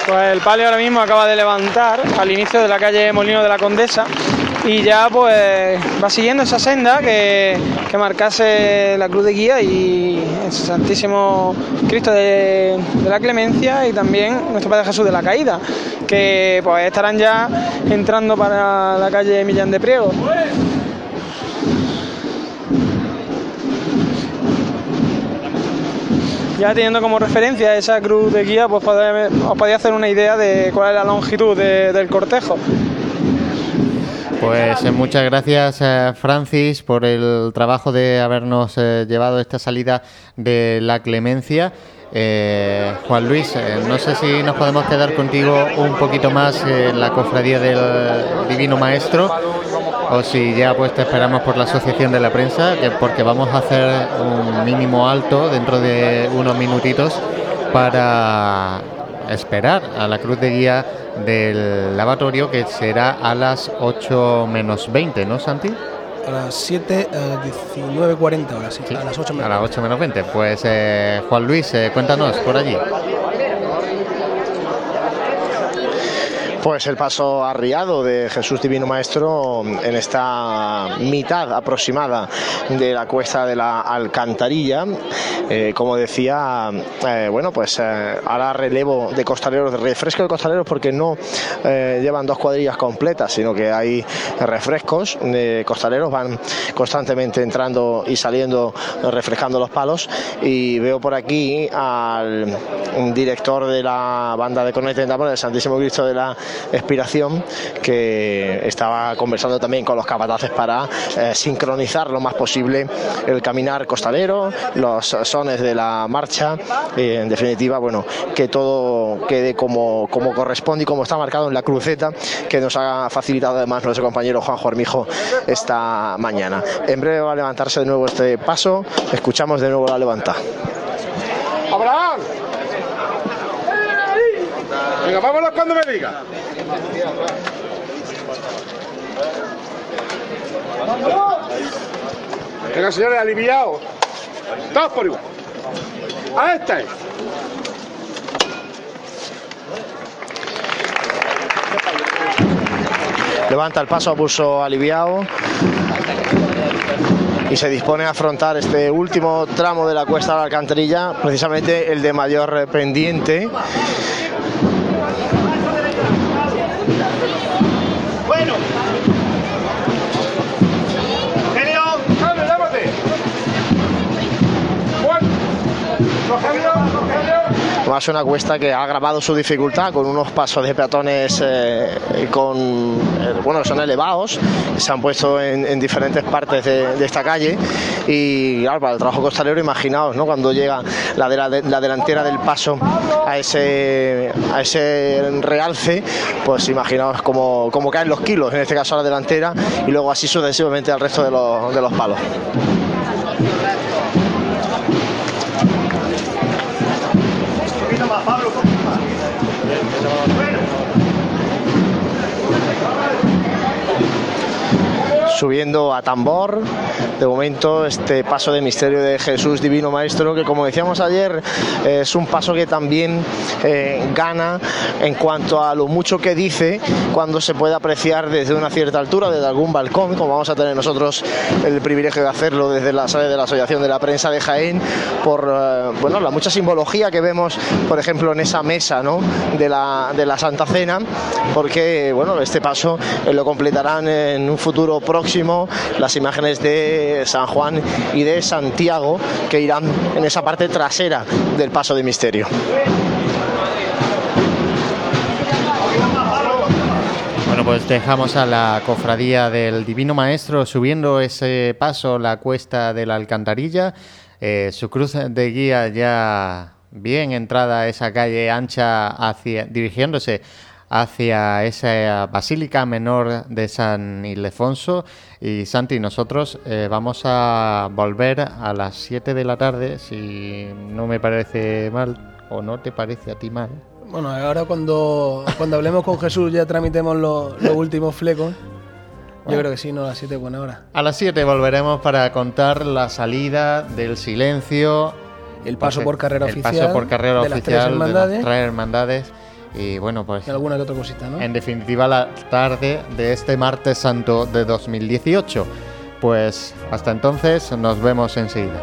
Pues el palio ahora mismo acaba de levantar al inicio de la calle Molino de la Condesa y ya pues va siguiendo esa senda que, que marcase la cruz de guía y el Santísimo Cristo de, de la Clemencia y también nuestro Padre Jesús de la Caída, que pues estarán ya entrando para la calle Millán de Priego. Ya teniendo como referencia esa cruz de guía, pues os podéis hacer una idea de cuál es la longitud de- del cortejo. Pues eh, muchas gracias eh, Francis por el trabajo de habernos eh, llevado esta salida de la clemencia. Juan Luis, no sé si nos podemos quedar contigo un poquito más en la cofradía del Divino Maestro o si ya pues te esperamos por la Asociación de la Prensa, que- porque vamos a hacer un mínimo alto dentro de unos minutitos para esperar a la cruz de guía del lavatorio que será a las 8 menos 20, ¿no, Santi? A las 7, a 19.40 horas, sí, a las 8 A las 8 menos 20. Pues eh, Juan Luis, eh, cuéntanos por allí. Pues el paso arriado de Jesús Divino Maestro en esta mitad aproximada de la cuesta de la Alcantarilla. Eh, como decía, eh, bueno, pues eh, ahora relevo de costaleros, de refresco de costaleros, porque no eh, llevan dos cuadrillas completas, sino que hay refrescos de costaleros, van constantemente entrando y saliendo, refrescando los palos. Y veo por aquí al director de la banda de cornetas de del Santísimo Cristo de la expiración que estaba conversando también con los capataces para eh, sincronizar lo más posible el caminar costalero, los sones de la marcha, y en definitiva, bueno, que todo quede como, como corresponde y como está marcado en la cruceta que nos ha facilitado además nuestro compañero Juanjo Armijo esta mañana. En breve va a levantarse de nuevo este paso, escuchamos de nuevo la levanta. ¡Abraham! Venga, vámonos cuando me diga. Venga, señores, aliviados. Todos por igual. A este. Levanta el paso a pulso aliviado y se dispone a afrontar este último tramo de la cuesta de la alcantarilla, precisamente el de mayor pendiente. ¡Rogelio! Más una cuesta que ha agravado su dificultad con unos pasos de peatones eh, con, eh, bueno, son elevados, se han puesto en, en diferentes partes de, esta calle y claro, para el trabajo costalero imaginaos, ¿no? Cuando llega la, de la delantera del paso a ese, a ese realce, pues imaginaos cómo, cómo caen los kilos, en este caso a la delantera y luego así sucesivamente al resto de los, de los palos. Subiendo a tambor. De momento, este paso de misterio de Jesús Divino Maestro, que como decíamos ayer, es un paso que también eh, gana en cuanto a lo mucho que dice cuando se puede apreciar desde una cierta altura, desde algún balcón, como vamos a tener nosotros el privilegio de hacerlo desde la sede de la Asociación de la Prensa de Jaén, por eh, bueno, la mucha simbología que vemos, por ejemplo, en esa mesa ¿no? de, la, de la Santa Cena, porque bueno, este paso eh, lo completarán en un futuro próximo las imágenes de San Juan y de Santiago que irán en esa parte trasera del paso de misterio. Bueno, pues dejamos a la cofradía del Divino Maestro subiendo ese paso, la cuesta de la Alcantarilla. Eh, su cruz de guía ya bien entrada a esa calle ancha hacia, dirigiéndose hacia esa basílica menor de San Ildefonso. Y Santi, nosotros eh, vamos a volver a las 7 de la tarde, si no me parece mal, o no te parece a ti mal. Bueno, ahora cuando, cuando hablemos con Jesús ya tramitemos los, los últimos flecos. Yo creo que sí, no, a las 7 es buena hora. A las 7 volveremos para contar la salida del silencio. El paso por carrera el oficial paso por carrera de las tres oficial de hermandades. las tres hermandades. Y bueno, pues Y alguna que otra cosita, ¿no? en definitiva la tarde de este martes santo de 2018. Pues hasta entonces nos vemos enseguida.